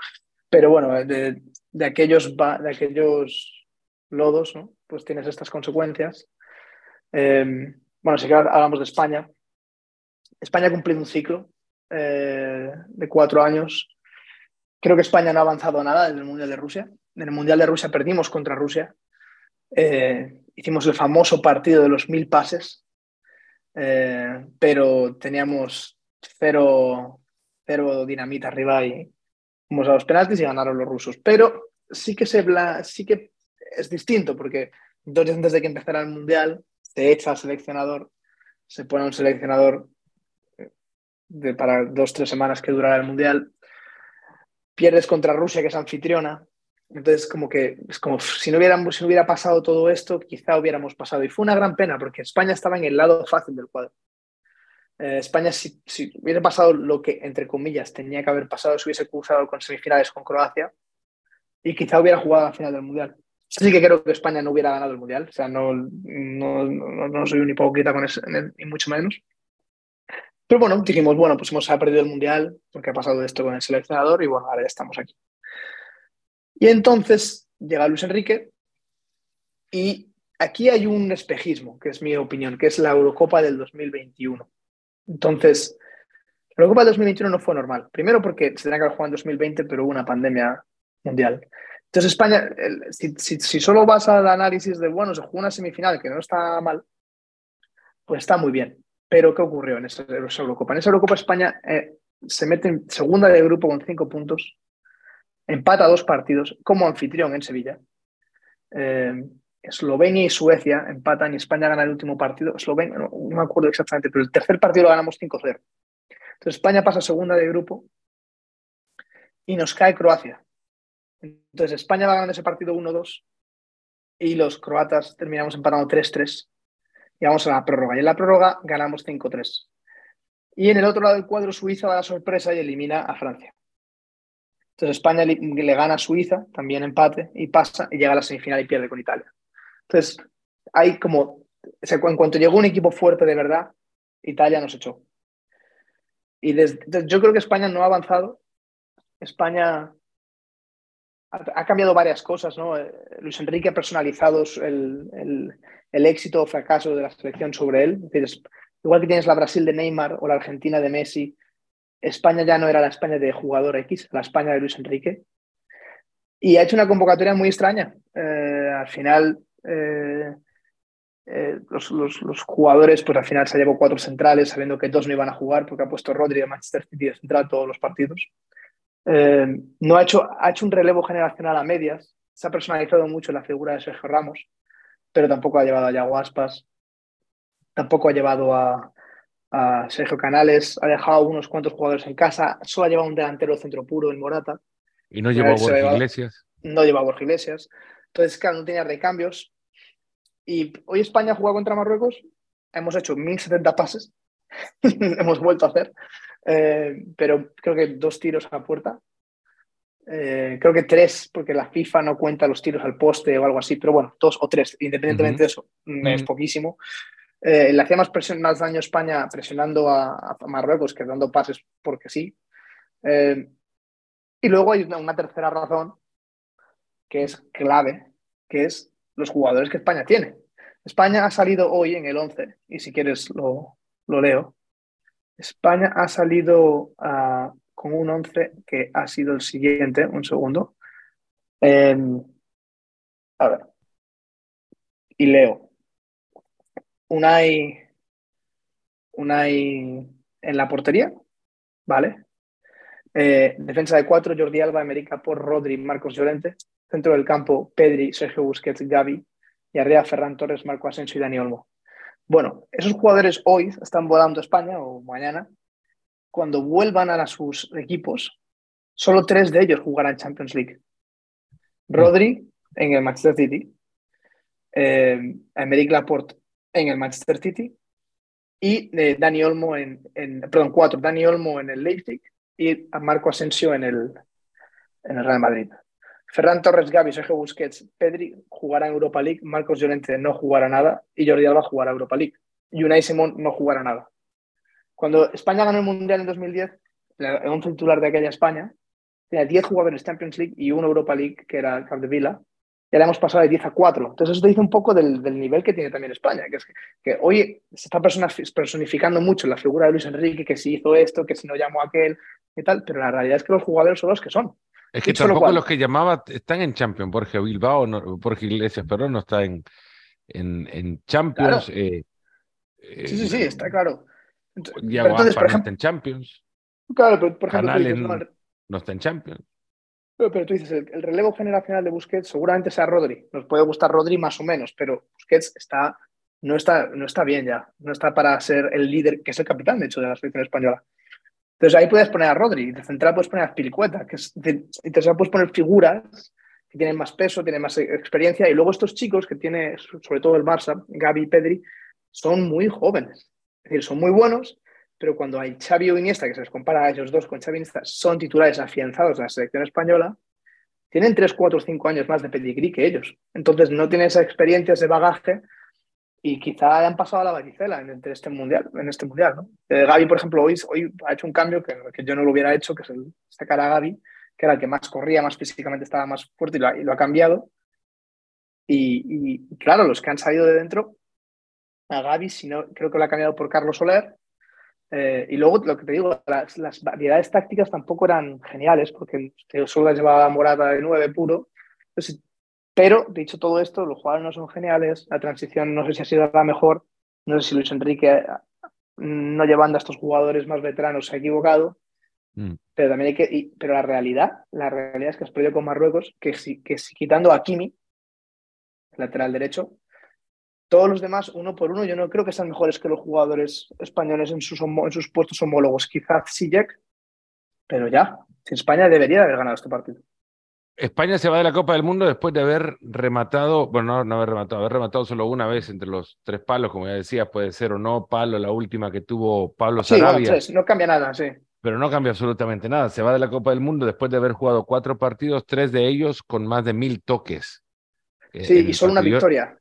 Pero bueno, de, de aquellos, de aquellos lodos, ¿no? pues tienes estas consecuencias. Eh, bueno, si hablamos de España. España ha cumplido un ciclo eh, de cuatro años. Creo que España no ha avanzado nada en el Mundial de Rusia. En el Mundial de Rusia perdimos contra Rusia. Eh, hicimos el famoso partido de los mil pases, pero teníamos cero, cero dinamita arriba y fuimos a los penaltis y ganaron los rusos. Pero sí que, se, sí que es distinto porque dos días antes de que empezara el Mundial se echa al seleccionador, se pone un seleccionador eh, de, para dos, tres semanas que durará el Mundial. pierdes contra Rusia, que es anfitriona. Entonces, como que es como si no, hubiéramos, si hubiera pasado todo esto, quizá hubiéramos pasado. Y fue una gran pena porque España estaba en el lado fácil del cuadro. Eh, España, si, si, hubiera pasado lo que, entre comillas, tenía que haber pasado, se hubiese cruzado con semifinales con Croacia y quizá hubiera jugado a la final del Mundial. Sí que creo que España no hubiera ganado el Mundial, o sea, no, no, no, no soy un hipócrita con eso, ni mucho menos. Pero bueno, dijimos, bueno, pues hemos perdido el Mundial porque ha pasado esto con el seleccionador y bueno, ahora ya estamos aquí. Y entonces llega Luis Enrique y aquí hay un espejismo, que es mi opinión, que es la Eurocopa del 2021. Entonces, la Eurocopa del 2021 no fue normal. Primero porque se tenía que haber jugado en 2020, pero hubo una pandemia mundial. Entonces España, si, solo vas al análisis de, bueno, se jugó una semifinal que no está mal, pues está muy bien. Pero ¿qué ocurrió en esa, Eurocopa? En esa Eurocopa España eh, se mete en segunda de grupo con cinco puntos, empata dos partidos como anfitrión en Sevilla. Eh, Eslovenia y Suecia empatan y España gana el último partido. Eslovenia, no, me acuerdo exactamente, pero el tercer partido lo ganamos 5-0. Entonces España pasa segunda de grupo y nos cae Croacia. Entonces España va ganando ese partido 1-2 y los croatas terminamos empatando 3-3 y vamos a la prórroga. Y en la prórroga ganamos 5-3. Y en el otro lado del cuadro, Suiza da la sorpresa y elimina a Francia. Entonces España le, gana a Suiza, también empate, y pasa y llega a la semifinal y pierde con Italia. Entonces, hay como, o en cuanto llegó un equipo fuerte de verdad, Italia nos echó. Y desde, yo creo que España no ha avanzado. España ha, cambiado varias cosas, ¿no? Luis Enrique ha personalizado el, el, el éxito o fracaso de la selección sobre él. Es decir, igual que tienes la Brasil de Neymar o la Argentina de Messi, España ya no era la España de jugador X, la España de Luis Enrique. Y ha hecho una convocatoria muy extraña. Eh, al final, eh, eh, los, jugadores, pues al final se llevó cuatro centrales, sabiendo que dos no iban a jugar, porque ha puesto Rodri de Manchester City de central todos los partidos. no ha hecho, ha hecho un relevo generacional a medias, se ha personalizado mucho la figura de Sergio Ramos, pero tampoco ha llevado a Yago Aspas, tampoco ha llevado a, a Sergio Canales, ha dejado unos cuantos jugadores en casa, solo ha llevado un delantero centro puro en Morata. Y no llevó a Borja Iglesias. No llevó a Borja Iglesias. Entonces, claro, no tenía recambios. Y hoy España juega contra Marruecos, hemos hecho 1070 pases, hemos vuelto a hacer, eh, pero creo que dos tiros a la puerta. Eh, creo que tres, porque la FIFA no cuenta los tiros al poste o algo así, pero bueno, dos o tres, independientemente uh -huh. de eso, uh -huh. es poquísimo. Eh, le hacía más, presión, más daño a España presionando a, Marruecos que dando pases porque sí. Eh, y luego hay una, tercera razón que es clave, que es los jugadores que España tiene. España ha salido hoy en el 11, y si quieres lo, leo. España ha salido uh, con un 11 que ha sido el siguiente, un segundo. Eh, a ver. Y leo. Unai, Unai en la portería, ¿vale? Eh, defensa de cuatro, Jordi Alba, América por Rodri, Marcos Llorente. Centro del campo, Pedri, Sergio Busquets, Gaby. Y arriba, Ferran Torres, Marco Asensio y Dani Olmo. Bueno, esos jugadores hoy están volando a España o mañana. Cuando vuelvan a sus equipos, solo tres de ellos jugarán Champions League. Rodri en el Manchester City, eh, Emerick Laporte en el Manchester City y eh, Dani Olmo en, en, perdón, cuatro, Dani Olmo en el Leipzig y Marco Asensio en el, en el Real Madrid. Ferran Torres, Gaby, Sergio Busquets, Pedri jugará en Europa League, Marcos Llorente no jugará nada y Jordi Alba jugará Europa League. Y Unai Simón no jugará nada. Cuando España ganó el Mundial en 2010, un titular de aquella España tenía 10 jugadores Champions League y uno Europa League, que era Capdevila, ya le hemos pasado de 10 a 4. Entonces eso te dice un poco del, del nivel que tiene también España, que es que, que, hoy se está personificando mucho la figura de Luis Enrique, que si hizo esto, que si no llamó a aquel y tal, pero la realidad es que los jugadores son los que son. Es que tampoco los que llamaba están en Champions, Borja Bilbao, no, Borja Iglesias, pero no está en, en, en Champions. Claro. Eh, eh, sí, sí, sí, está claro. Ya entonces, por ejemplo, en Champions. Claro, pero por ejemplo, no está en Champions. Pero, tú dices, el, el, relevo generacional de Busquets seguramente sea Rodri. Nos puede gustar Rodri más o menos, pero Busquets está, no, está, no está bien ya. No está para ser el líder, que es el capitán, de hecho, de la selección española. Entonces ahí puedes poner a Rodri, de central puedes poner a Spilicueta, que es de, y puedes poner figuras que tienen más peso, tienen más experiencia, y luego estos chicos que tiene, sobre todo el Barça, Gaby y Pedri, son muy jóvenes. Es decir, son muy buenos, pero cuando hay Xavi o Iniesta, que se les compara a ellos dos con Xavi Iniesta, son titulares afianzados de la selección española, tienen 3, 4, 5 años más de pedigrí que ellos. Entonces no tienen esa experiencia, ese bagaje y quizá hayan pasado a la varicela en, este mundial. En este mundial. Eh, Gaby, por ejemplo, hoy, hoy ha hecho un cambio que, yo no lo hubiera hecho, que es el sacar a Gaby, que era el que más corría, más físicamente estaba más fuerte y lo ha, y lo ha cambiado. Y, y, claro, los que han salido de dentro, a Gaby, si no, creo que lo ha cambiado por Carlos Soler, eh, y luego lo que te digo, las, las, variedades tácticas tampoco eran geniales, porque solo llevaba Morata de 9 puro. pero, dicho todo esto, los jugadores no son geniales, la transición no sé si ha sido la mejor, no sé si Luis Enrique, no llevando a estos jugadores más veteranos, se ha equivocado. Mm. Pero también hay que. pero la realidad, la realidad es que has perdido con Marruecos, que si, que si quitando a Kimi, lateral derecho, todos los demás, uno por uno, yo no creo que sean mejores que los jugadores españoles en sus, en sus puestos homólogos. Quizás Sijek, pero ya. España debería haber ganado este partido. España se va de la Copa del Mundo después de haber rematado, bueno, no, no haber rematado, haber rematado solo una vez entre los tres palos, como ya decía, puede ser o no palo, la última que tuvo Pablo Sarabia. Sí, no cambia nada, sí. Pero no cambia absolutamente nada. Se va de la Copa del Mundo después de haber jugado cuatro partidos, tres de ellos con más de mil toques. Eh, sí, y solo una victoria.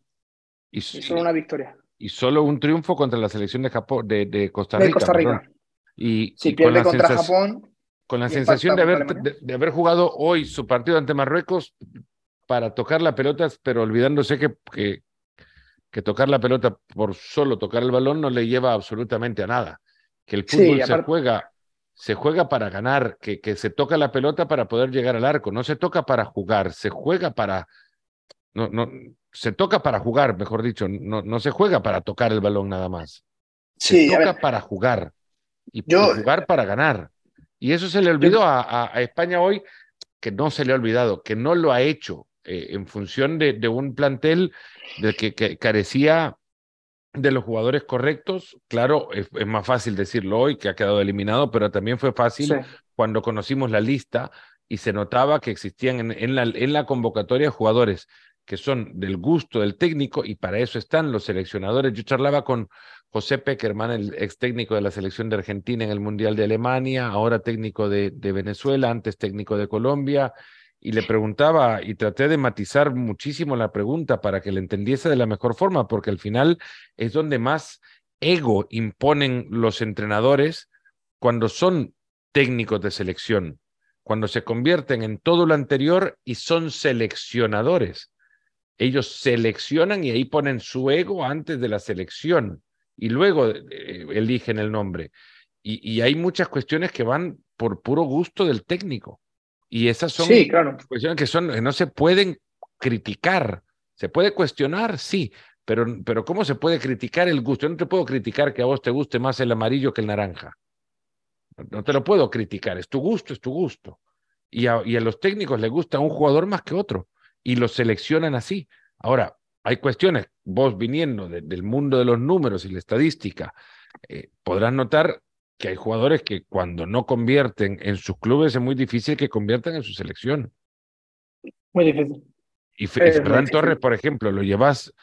Y, solo una victoria. Y solo un triunfo contra la selección de, Japón, de, Costa Rica. De Costa Rica. Y, si pierde contra Japón. Con la sensación de haber, de, haber jugado hoy su partido ante Marruecos para tocar la pelota, pero olvidándose que, que, que, tocar la pelota por solo tocar el balón no le lleva absolutamente a nada. Que el fútbol se juega se juega para ganar, que, que se toca la pelota para poder llegar al arco, no se toca para jugar, se juega para, no, no, se toca para jugar, mejor dicho, no, no se juega para tocar el balón nada más. Se toca para jugar y jugar para ganar. Y eso se le olvidó a, a, España hoy, que no se le ha olvidado, que no lo ha hecho eh, en función de, de, un plantel del que, que, carecía de los jugadores correctos. Claro, es, es, más fácil decirlo hoy, que ha quedado eliminado, pero también fue fácil cuando conocimos la lista y se notaba que existían en, en, la, en la convocatoria jugadores que son del gusto del técnico y para eso están los seleccionadores. Yo charlaba con José Peckerman, el ex técnico de la selección de Argentina en el Mundial de Alemania, ahora técnico de, de Venezuela, antes técnico de Colombia, y le preguntaba y traté de matizar muchísimo la pregunta para que le entendiese de la mejor forma, porque al final es donde más ego imponen los entrenadores cuando son técnicos de selección, cuando se convierten en todo lo anterior y son seleccionadores ellos seleccionan y ahí ponen su ego antes de la selección y luego eh, eligen el nombre. Y, hay muchas cuestiones que van por puro gusto del técnico. Y esas son cuestiones que, son, no se pueden criticar. Se puede cuestionar, sí, pero, pero ¿cómo se puede criticar el gusto? Yo no te puedo criticar que a vos te guste más el amarillo que el naranja. No te lo puedo criticar, es tu gusto, es tu gusto. Y a, y a los técnicos les gusta un jugador más que otro y los seleccionan así. Ahora, hay cuestiones, vos viniendo del mundo de los números y la estadística, eh, podrás notar que hay jugadores que cuando no convierten en sus clubes es muy difícil que conviertan en su selección. Muy difícil. Y Ferran Torres, por ejemplo, lo llevas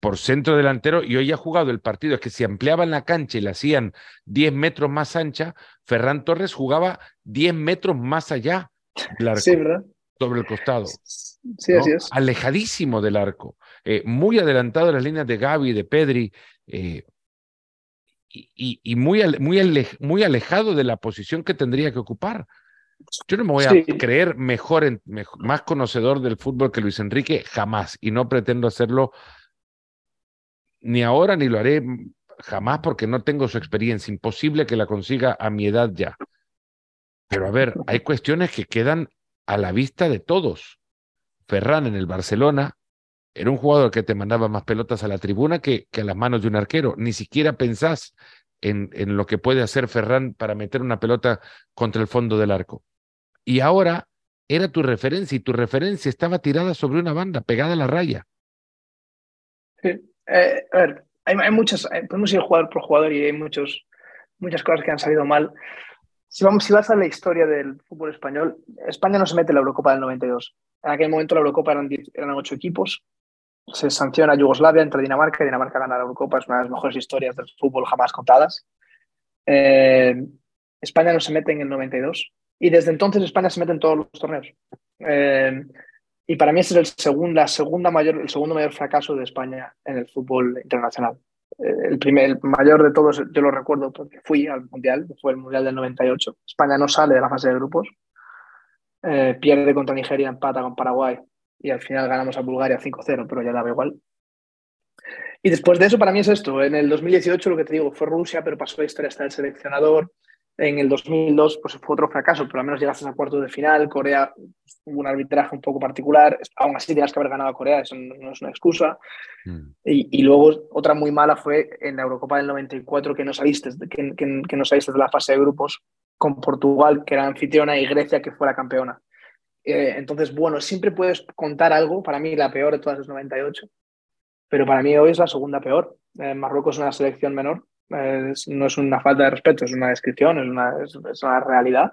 por centro delantero y hoy ha jugado el partido. Es que si ampliaban la cancha y la hacían 10 metros más ancha, Ferran Torres jugaba 10 metros más allá. Sí, ¿verdad? Sobre el costado. Sí, así es. Alejadísimo del arco, eh, muy adelantado en las líneas de Gaby, de Pedri, eh, y, muy, muy, muy alejado de la posición que tendría que ocupar. Yo no me voy a creer mejor, en, más conocedor del fútbol que Luis Enrique, jamás, y no pretendo hacerlo ni ahora ni lo haré jamás porque no tengo su experiencia, imposible que la consiga a mi edad ya. Pero a ver, hay cuestiones que quedan a la vista de todos. Ferran en el Barcelona era un jugador que te mandaba más pelotas a la tribuna que, a las manos de un arquero. Ni siquiera pensás en, en, lo que puede hacer Ferran para meter una pelota contra el fondo del arco. Y ahora era tu referencia y tu referencia estaba tirada sobre una banda, pegada a la raya. Sí. Eh, a ver, hay, hay eh, podemos ir jugador por jugador y hay muchas cosas que han salido mal. Si, vamos, si vas a la historia del fútbol español, España no se mete en la Eurocopa del 92. En aquel momento la Eurocopa eran, eran ocho equipos. Se sanciona Yugoslavia entre Dinamarca y Dinamarca gana la Eurocopa. Es una de las mejores historias del fútbol jamás contadas. Eh, España no se mete en el 92 y desde entonces España se mete en todos los torneos. Eh, y para mí ese es el, segunda mayor, el segundo mayor fracaso de España en el fútbol internacional. El, primer, el mayor de todos, yo lo recuerdo porque fui al Mundial, fue el Mundial del 98. España no sale de la fase de grupos, eh, pierde contra Nigeria, empata con Paraguay y al final ganamos a Bulgaria 5-0, pero ya daba igual. Y después de eso, para mí es esto. En el 2018, lo que te digo, fue Rusia, pero pasó la historia hasta el seleccionador. En el 2002 pues fue otro fracaso, pero al menos llegaste a cuarto de final. Corea hubo un arbitraje un poco particular. Aún así tenías que haber ganado a Corea, eso no, es una excusa. Mm. Y, luego otra muy mala fue en la Eurocopa del 94 que no saliste, que, que, no saliste de la fase de grupos con Portugal, que era anfitriona, y Grecia, que fue la campeona. Eh, entonces, bueno, siempre puedes contar algo. Para mí la peor de todas es 98, pero para mí hoy es la segunda peor. Eh, Marruecos es una selección menor no es una falta de respeto, es una descripción, es una, es, una realidad.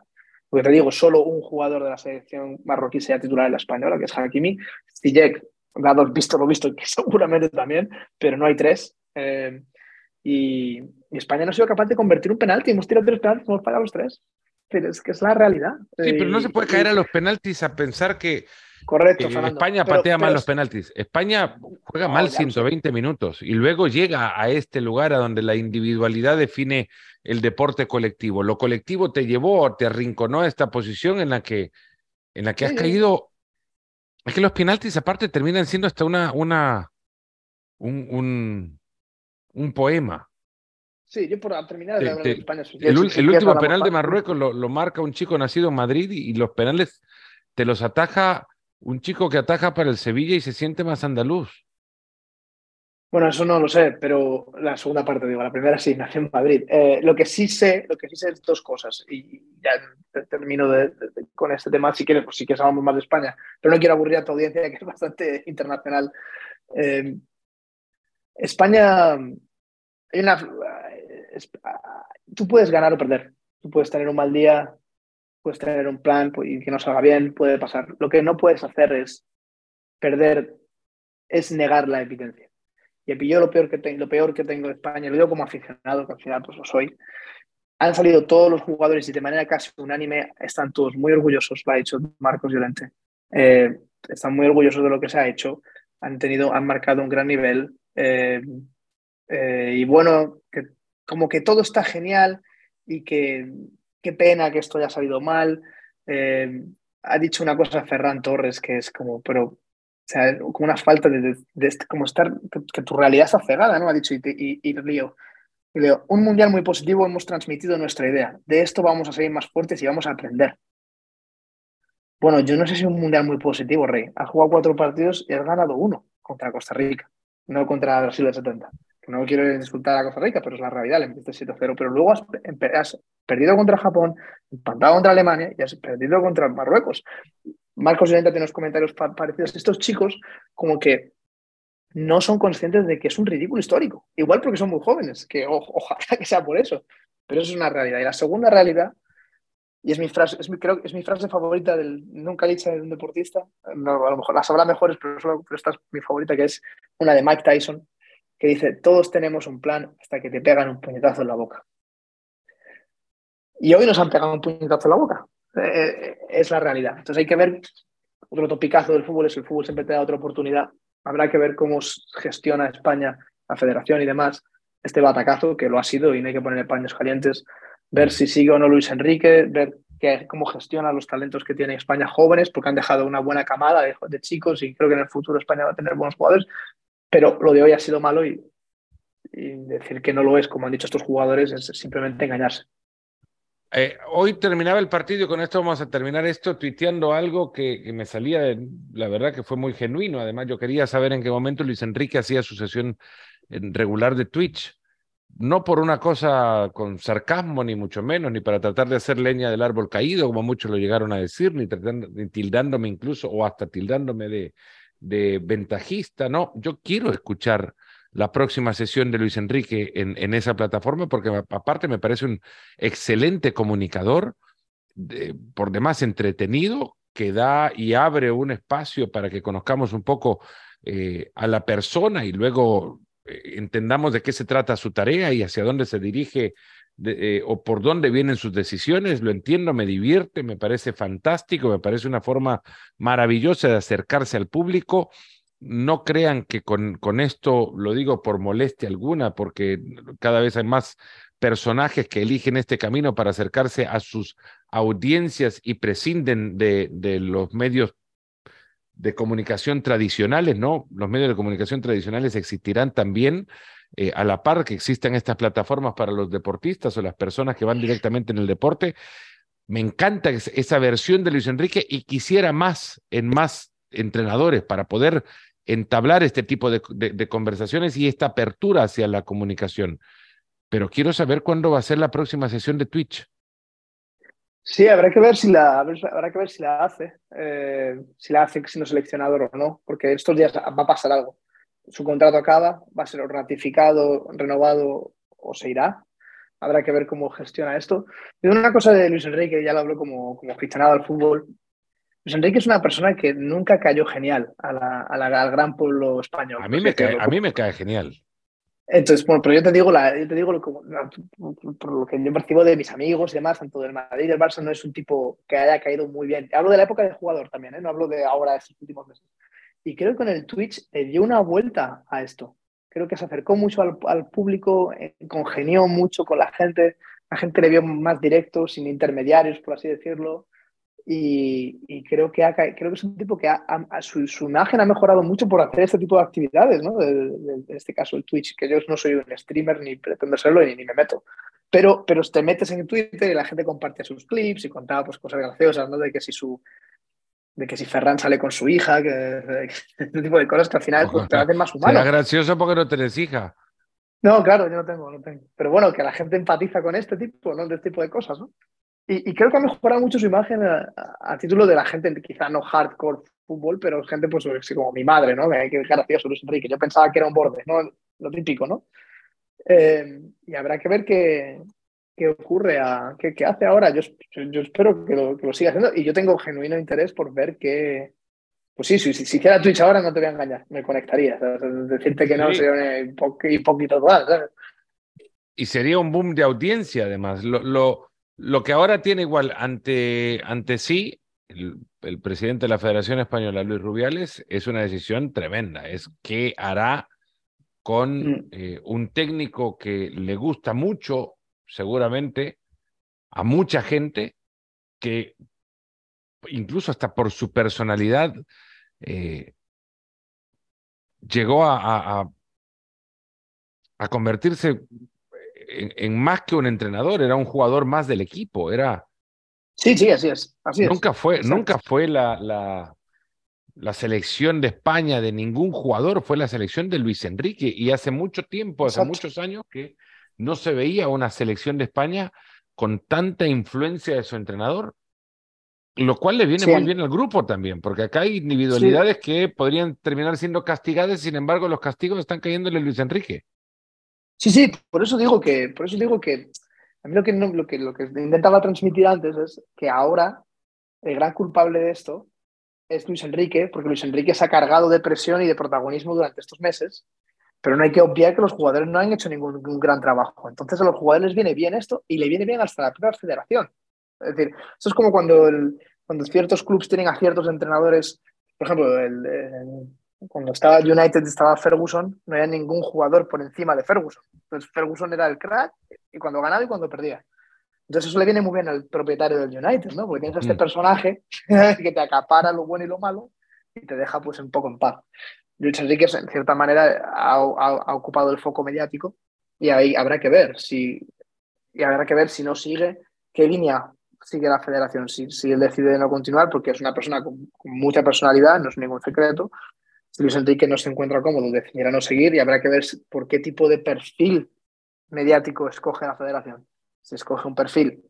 Porque te digo, solo un jugador de la selección marroquí sea titular en la española, que es Hakimi. Stijek, dado visto lo visto, que seguramente también, pero no hay tres. Eh, y, España no ha sido capaz de convertir un penalti. Hemos tirado tres penaltis, hemos fallado los tres. Pero es que es la realidad. Sí, pero no se puede caer a los penaltis a pensar que Correcto, eh, España patea mal los penaltis. España juega mal 120 minutos y luego llega a este lugar a donde la individualidad define el deporte colectivo. Lo colectivo te llevó, te arrinconó a esta posición en la que, en la que has caído. Es que los penaltis aparte terminan siendo hasta una, una un, un, un poema. Sí, yo por terminar de España. el, último penal de Marruecos lo, lo, marca un chico nacido en Madrid y los penales te los ataja un chico que ataja para el Sevilla y se siente más andaluz. Bueno, eso no lo sé, pero la segunda parte, digo, la primera sí, nació en Madrid. Eh, lo que sí sé, lo que sí sé es dos cosas, y ya termino con este tema, si quieres, pues sí que hablamos más de España, pero no quiero aburrir a tu audiencia, que es bastante internacional. Eh, España, hay una, tú puedes ganar o perder, tú puedes tener un mal día, puedes tener un plan y que no salga bien, puede pasar. Lo que no puedes hacer es perder, es negar la evidencia. Y yo lo peor que, lo peor que tengo en España, lo digo como aficionado, que al final pues lo soy, han salido todos los jugadores y de manera casi unánime están todos muy orgullosos, lo ha dicho Marcos Llorente, eh, están muy orgullosos de lo que se ha hecho, han tenido, han marcado un gran nivel eh, eh, y bueno, que, como que todo está genial y que qué pena que esto haya salido mal. Eh, ha dicho una cosa Ferran Torres que es como, pero, o sea, como una falta de, como estar, que, tu realidad está cegada, ¿no? Ha dicho, y, y, y Leo, Leo, un mundial muy positivo, hemos transmitido nuestra idea. De esto vamos a seguir más fuertes y vamos a aprender. Bueno, yo no sé si un mundial muy positivo, Rey. Has jugado cuatro partidos y has ganado uno contra Costa Rica, no contra Brasil del 70 no quiero insultar a Costa Rica, pero es la realidad, le metiste 7-0, pero luego has, perdido contra Japón, empatado contra Alemania y has perdido contra Marruecos. Marcos Llorente tiene unos comentarios parecidos. Estos chicos como que no son conscientes de que es un ridículo histórico. Igual porque son muy jóvenes, que ojalá que sea por eso, pero eso es una realidad. Y la segunda realidad, y es mi frase, es mi, creo es mi frase favorita del nunca dicha de un deportista, a lo mejor las habrá mejores, pero, solo, pero esta es mi favorita, que es una de Mike Tyson, que dice, todos tenemos un plan hasta que te pegan un puñetazo en la boca. Y hoy nos han pegado un puñetazo en la boca. Eh, eh, es la realidad. Entonces hay que ver, otro topicazo del fútbol es el fútbol siempre te da otra oportunidad. Habrá que ver cómo gestiona España, la federación y demás, este batacazo, que lo ha sido y no hay que ponerle paños calientes, ver si sigue o no Luis Enrique, ver cómo gestiona los talentos que tiene España jóvenes, porque han dejado una buena camada de, chicos y creo que en el futuro España va a tener buenos jugadores, pero lo de hoy ha sido malo y, decir que no lo es, como han dicho estos jugadores, es simplemente engañarse. Eh, hoy terminaba el partido y con esto vamos a terminar esto tuiteando algo que, me salía, de, la verdad que fue muy genuino. Además, yo quería saber en qué momento Luis Enrique hacía su sesión regular de Twitch. No por una cosa con sarcasmo, ni mucho menos, ni para tratar de hacer leña del árbol caído, como muchos lo llegaron a decir, ni, tratando, ni tildándome incluso, o hasta tildándome de, de ventajista, no, yo quiero escuchar la próxima sesión de Luis Enrique en, en esa plataforma, porque aparte me parece un excelente comunicador, por demás entretenido, que da y abre un espacio para que conozcamos un poco eh, a la persona y luego eh, entendamos de qué se trata su tarea y hacia dónde se dirige eh, o por dónde vienen sus decisiones. Lo entiendo, me divierte, me parece fantástico, me parece una forma maravillosa de acercarse al público no crean que con, con, esto lo digo por molestia alguna, porque cada vez hay más personajes que eligen este camino para acercarse a sus audiencias y prescinden de, de los medios de comunicación tradicionales, ¿no? Los medios de comunicación tradicionales existirán también eh, a la par que existan estas plataformas para los deportistas o las personas que van directamente en el deporte. Me encanta esa versión de Luis Enrique y quisiera más en más entrenadores para poder entablar este tipo de, conversaciones y esta apertura hacia la comunicación. Pero quiero saber cuándo va a ser la próxima sesión de Twitch. Sí, habrá que ver si la, habrá que ver si la hace, eh, si la hace siendo seleccionador o no, porque estos días va a pasar algo. Su contrato acaba, va a ser ratificado, renovado o se irá. Habrá que ver cómo gestiona esto. Y una cosa de Luis Enrique, ya lo hablo como, como aficionado al fútbol, Luis Enrique es una persona que nunca cayó genial a la, al gran pueblo español. A mí, me cae, a mí me cae genial. Entonces, bueno, pero yo te digo, la, yo te digo lo, por lo que yo percibo de mis amigos y demás, tanto del Madrid y del Barça, no es un tipo que haya caído muy bien. Hablo de la época de jugador también, ¿eh? no hablo de ahora, de estos últimos meses. Y creo que con el Twitch le dio una vuelta a esto. Creo que se acercó mucho al, al público, eh, congenió mucho con la gente, la gente le vio más directo, sin intermediarios, por así decirlo. Y, creo, que creo que es un tipo que su, imagen ha mejorado mucho por hacer este tipo de actividades, ¿no? en este caso el Twitch, que yo no soy un streamer ni pretendo serlo ni, me meto. Pero, pero te metes en Twitter y la gente comparte sus clips y contaba pues, cosas graciosas, ¿no? De que si su de que si Ferran sale con su hija, que, este tipo de cosas que al final pues, te hacen más humano. Será gracioso porque no tenés hija. No, claro, yo no tengo, no tengo. Pero bueno, que la gente empatiza con este tipo, ¿no? De este tipo de cosas, ¿no? Y, creo que ha mejorado mucho su imagen a, título de la gente, quizá no hardcore fútbol, pero gente pues como mi madre, ¿no? Que, que gracioso Luis Enrique. Yo pensaba que era un borde, ¿no? Lo típico, ¿no? Eh, y habrá que ver qué, qué ocurre, a, qué, qué, hace ahora. Yo, yo espero que lo, que lo, siga haciendo y yo tengo genuino interés por ver qué... Pues sí, si, si, hiciera Twitch ahora no te voy a engañar, me conectaría. Decirte que no sería un poquito total, ¿sabes? Y sería un boom de audiencia, además. Lo, lo, lo que ahora tiene igual ante, ante sí el, presidente de la Federación Española, Luis Rubiales, es una decisión tremenda. Es qué hará con mm. eh, un técnico que le gusta mucho, seguramente, a mucha gente, que incluso hasta por su personalidad eh, llegó a, a, a convertirse en, más que un entrenador, era un jugador más del equipo, era... Sí, sí, así es. Así nunca fue, nunca fue la, la, la, selección de España de ningún jugador, fue la selección de Luis Enrique. Y hace mucho tiempo, hace muchos años, que no se veía una selección de España con tanta influencia de su entrenador, lo cual le viene muy bien al grupo también, porque acá hay individualidades que podrían terminar siendo castigadas, sin embargo los castigos están cayéndole a Luis Enrique. Sí, sí, por eso digo que, por eso digo que a mí lo que, lo que, lo que intentaba transmitir antes es que ahora el gran culpable de esto es Luis Enrique, porque Luis Enrique se ha cargado de presión y de protagonismo durante estos meses, pero no hay que obviar que los jugadores no han hecho ningún, gran trabajo. Entonces a los jugadores les viene bien esto y le viene bien hasta la propia federación. Es decir, eso es como cuando, el, cuando ciertos clubes tienen a ciertos entrenadores, por ejemplo, el cuando estaba United estaba Ferguson, no había ningún jugador por encima de Ferguson. Entonces Ferguson era el crack y cuando ganaba y cuando perdía. Entonces eso le viene muy bien al propietario del United, ¿no? Porque tienes a este mm. personaje que te acapara lo bueno y lo malo y te deja pues un poco en paz. Luis Enrique en cierta manera ha, ocupado el foco mediático y ahí habrá que ver si y habrá que ver si no sigue qué línea sigue la federación si, si él decide no continuar porque es una persona con, con mucha personalidad no es ningún secreto Luis Enrique no se encuentra cómodo, decidirá no seguir y habrá que ver por qué tipo de perfil mediático escoge la federación. Si escoge un perfil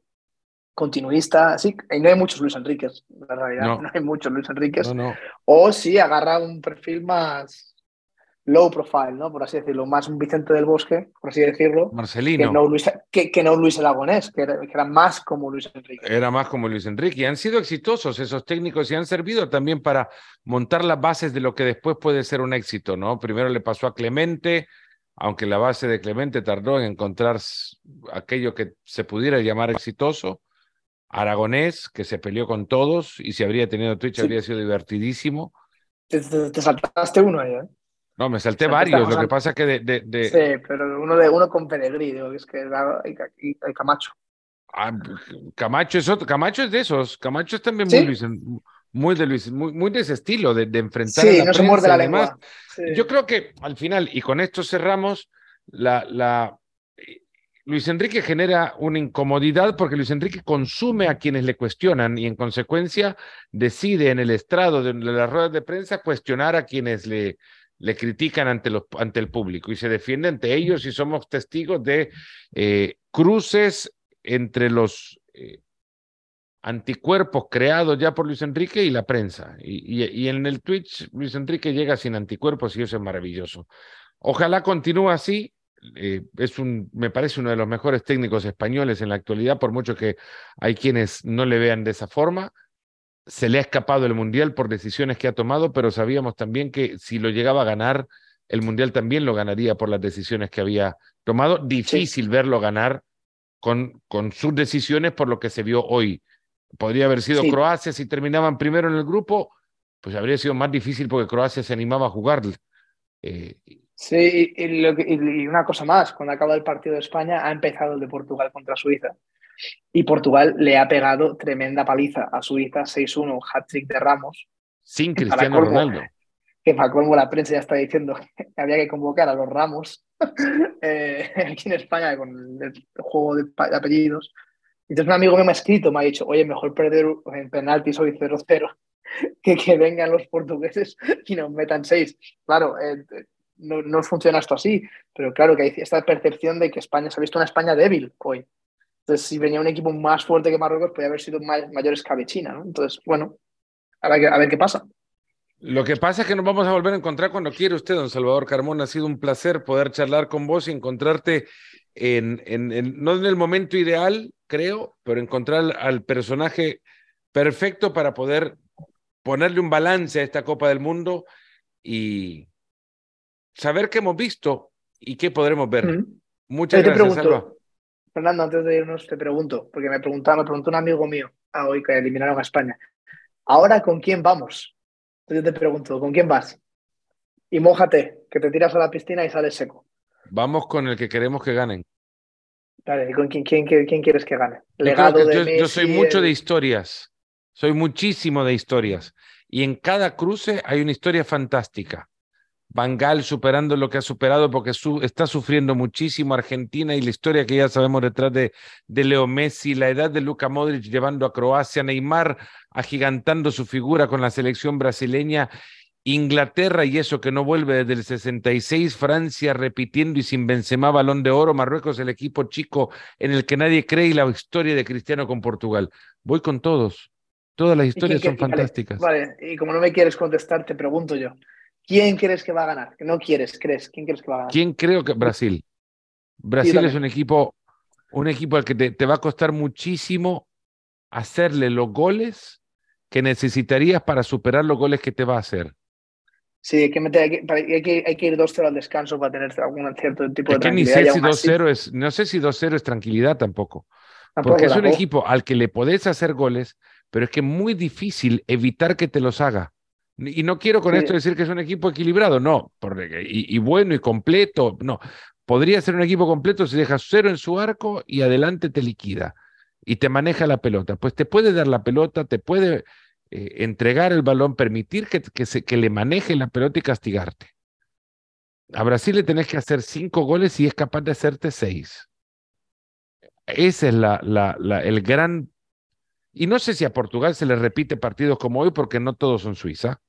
continuista, sí, y no hay muchos Luis Enríquez, en realidad, no, hay muchos Luis Enríquez, o si agarra un perfil más, low profile, ¿no? Por así decirlo, más un Vicente del Bosque, por así decirlo. Marcelino. Que no Luis, que, no Luis Aragonés, que era, que era, más como Luis Enrique. Era más como Luis Enrique. Y han sido exitosos esos técnicos y han servido también para montar las bases de lo que después puede ser un éxito, ¿no? Primero le pasó a Clemente, aunque la base de Clemente tardó en encontrar aquello que se pudiera llamar exitoso. Aragonés, que se peleó con todos y si habría tenido Twitch habría sido divertidísimo. Te, te, saltaste uno ahí, ¿eh? No, me salté varios. Lo que pasa es que de, de, Sí, pero uno, de, uno con Peregrí, digo, es que hay, Camacho. Ah, Camacho es otro, Camacho es de esos. Camacho es también muy, Luis, muy de Luis, muy, muy de ese estilo, de, de enfrentar sí, a la no se muerde la lengua. Yo creo que al final, y con esto cerramos, la, la, Luis Enrique genera una incomodidad porque Luis Enrique consume a quienes le cuestionan y en consecuencia decide en el estrado de, las ruedas de prensa cuestionar a quienes le, le critican ante, los, ante el público y se defiende ante ellos y somos testigos de eh, cruces entre los eh, anticuerpos creados ya por Luis Enrique y la prensa. Y, y, en el Twitch Luis Enrique llega sin anticuerpos y eso es maravilloso. Ojalá continúe así eh, es un, me parece uno de los mejores técnicos españoles en la actualidad, por mucho que hay quienes no le vean de esa forma. Se le ha escapado el Mundial por decisiones que ha tomado, pero sabíamos también que si lo llegaba a ganar, el Mundial también lo ganaría por las decisiones que había tomado. Difícil verlo ganar con, con sus decisiones por lo que se vio hoy. Podría haber sido Croacia si terminaban primero en el grupo, pues habría sido más difícil porque Croacia se animaba a jugar. Eh, Sí, y, una cosa más, cuando acaba el partido de España ha empezado el de Portugal contra Suiza. Y Portugal le ha pegado tremenda paliza a Suiza, 6-1, un hat-trick de Ramos. Sin Cristiano Ronaldo. Que para colmo la prensa ya está diciendo que había que convocar a los Ramos eh, aquí en España con el juego de, apellidos. Entonces un amigo me ha escrito, me ha dicho, oye, mejor perder en penaltis hoy 0-0 que que vengan los portugueses y nos metan 6. Claro, eh, no, no funciona esto así, pero claro que hay esta percepción de que España se ha visto una España débil hoy. Entonces, si venía un equipo más fuerte que Marruecos, podría haber sido más, mayor escabechina, ¿no? Entonces, bueno, a ver, a ver qué pasa. Lo que pasa es que nos vamos a volver a encontrar cuando quiere usted, don Salvador Carmona. Ha sido un placer poder charlar con vos y encontrarte en, en, no en el momento ideal, creo, pero encontrar al personaje perfecto para poder ponerle un balance a esta Copa del Mundo y, saber qué hemos visto y qué podremos ver. Muchas gracias, Salva. Fernando, antes de irnos te pregunto, porque me preguntaba, me preguntó un amigo mío ah, hoy que eliminaron a España. Ahora, ¿con quién vamos? Entonces yo te pregunto, ¿con quién vas? Y mójate, que te tiras a la piscina y sales seco. Vamos con el que queremos que ganen. Vale, ¿y con quién, quién, quién quieres que gane? Legado yo, yo, soy mucho de historias, soy muchísimo de historias. Y en cada cruce hay una historia fantástica. Bangal superando lo que ha superado porque está sufriendo muchísimo Argentina y la historia que ya sabemos detrás de, de Leo Messi, la edad de Luka Modric llevando a Croacia, Neymar agigantando su figura con la selección brasileña, Inglaterra y eso que no vuelve desde el 66, Francia repitiendo y sin Benzema balón de oro, Marruecos el equipo chico en el que nadie cree y la historia de Cristiano con Portugal. Voy con todos. Todas las historias son fantásticas. vale, y como no me quieres contestar, te pregunto yo. ¿Quién crees que va a ganar? Que no quieres, crees. ¿Quién crees que va a ganar? ¿Quién creo que Brasil? Brasil es un equipo, un equipo al que te, va a costar muchísimo hacerle los goles que necesitarías para superar los goles que te va a hacer. Sí, hay que, meter, hay que, hay que, ir 2-0 al descanso para tener algún cierto tipo de que Ni sé si 2-0 es, no sé si 2-0 es tranquilidad tampoco. porque es un equipo al que le podés hacer goles, pero es que es muy difícil evitar que te los haga. Y no quiero con esto decir que es un equipo equilibrado, no, y, bueno y completo, no. Podría ser un equipo completo si dejas cero en su arco y adelante te liquida y te maneja la pelota. Pues te puede dar la pelota, te puede eh, entregar el balón, permitir que, que, se, que le maneje la pelota y castigarte. A Brasil le tenés que hacer cinco goles y es capaz de hacerte seis. Ese es la, la, la, el gran... Y no sé si a Portugal se le repite partidos como hoy porque no todos son Suiza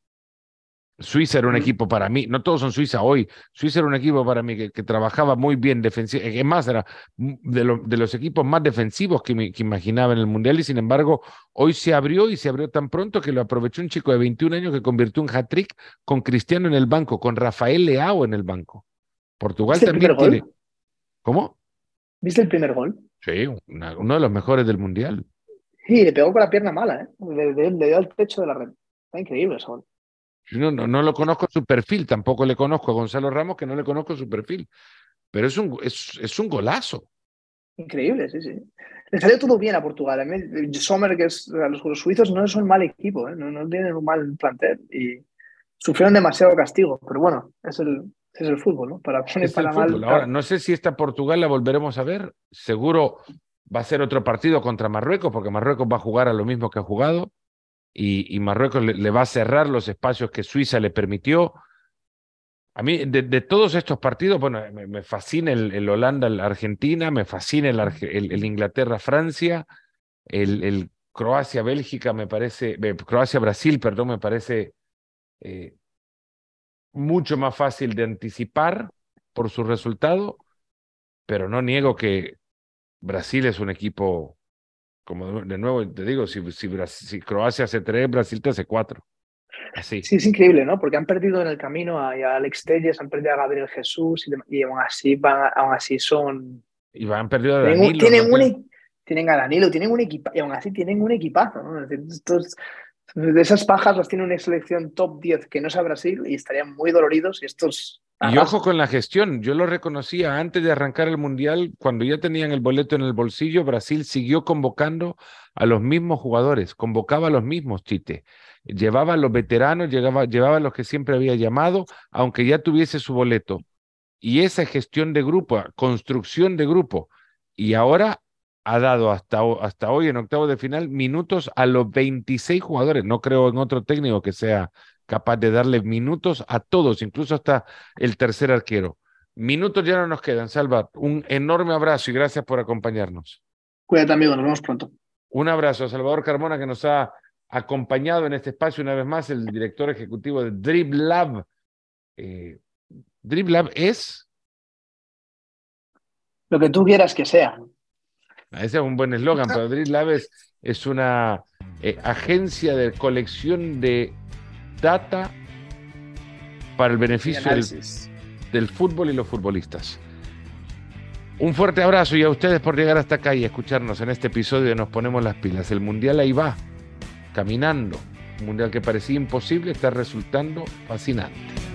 Suiza era un equipo para mí, no todos son Suiza hoy, Suiza era un equipo para mí que, trabajaba muy bien defensivo, es más, era de, de, los equipos más defensivos que, que, imaginaba en el Mundial y sin embargo hoy se abrió y se abrió tan pronto que lo aprovechó un chico de 21 años que convirtió un hat-trick con Cristiano en el banco, con Rafael Leao en el banco. Portugal también tiene... ¿Cómo? ¿Viste el primer gol? Sí, uno de los mejores del Mundial. Sí, le pegó con la pierna mala, ¿eh? le, dio al techo de la red. Está increíble ese gol. No, no, no, lo conozco su perfil, tampoco le conozco a Gonzalo Ramos, que no le conozco su perfil. Pero es un, es, es un golazo. Increíble, sí, sí. Le salió todo bien a Portugal. Sommer, que es, los, suizos no son mal equipo, ¿eh? no, no, tienen un mal plantel y sufrieron demasiado castigo. Pero bueno, es el, es el fútbol, ¿no? Para para mal. Ahora, no sé si esta Portugal la volveremos a ver. Seguro va a ser otro partido contra Marruecos, porque Marruecos va a jugar a lo mismo que ha jugado y, Marruecos le, va a cerrar los espacios que Suiza le permitió. A mí, de, todos estos partidos, bueno, me, fascina el, Holanda-Argentina, me fascina el, Inglaterra-Francia, el, Croacia-Bélgica, me parece, eh, Croacia-Brasil, perdón, me parece eh, mucho más fácil de anticipar por su resultado, pero no niego que Brasil es un equipo como de nuevo te digo, si, si, Croacia hace tres, Brasil te hace cuatro. Así. Sí, es increíble, ¿no? Porque han perdido en el camino a, Alex Telles, han perdido a Gabriel Jesús y, aún, así van, aún así son. Y van perdido a Danilo. Tienen, un, tienen a Danilo, tienen un equipo y aún así tienen un equipazo, ¿no? estos, de esas pajas las tiene una selección top 10 que no es a Brasil y estarían muy doloridos y estos y ojo con la gestión, yo lo reconocía antes de arrancar el Mundial, cuando ya tenían el boleto en el bolsillo, Brasil siguió convocando a los mismos jugadores, convocaba a los mismos, Chite. Llevaba a los veteranos, llevaba, llevaba a los que siempre había llamado, aunque ya tuviese su boleto. Y esa gestión de grupo, construcción de grupo, y ahora ha dado hasta, hasta hoy en octavo de final minutos a los 26 jugadores. No creo en otro técnico que sea capaz de darle minutos a todos, incluso hasta el tercer arquero. Minutos ya no nos quedan, Salva. Un enorme abrazo y gracias por acompañarnos. Cuídate, amigo, nos vemos pronto. Un abrazo a Salvador Carmona que nos ha acompañado en este espacio una vez más, el director ejecutivo de Drip Lab. Eh, Drip Lab es. Lo que tú quieras que sea. Ese es un buen eslogan, pero Drip Lab es, una eh, agencia de colección de data para el beneficio del, fútbol y los futbolistas. Un fuerte abrazo y a ustedes por llegar hasta acá y escucharnos en este episodio de Nos Ponemos las Pilas. El Mundial ahí va, caminando. Un Mundial que parecía imposible está resultando fascinante.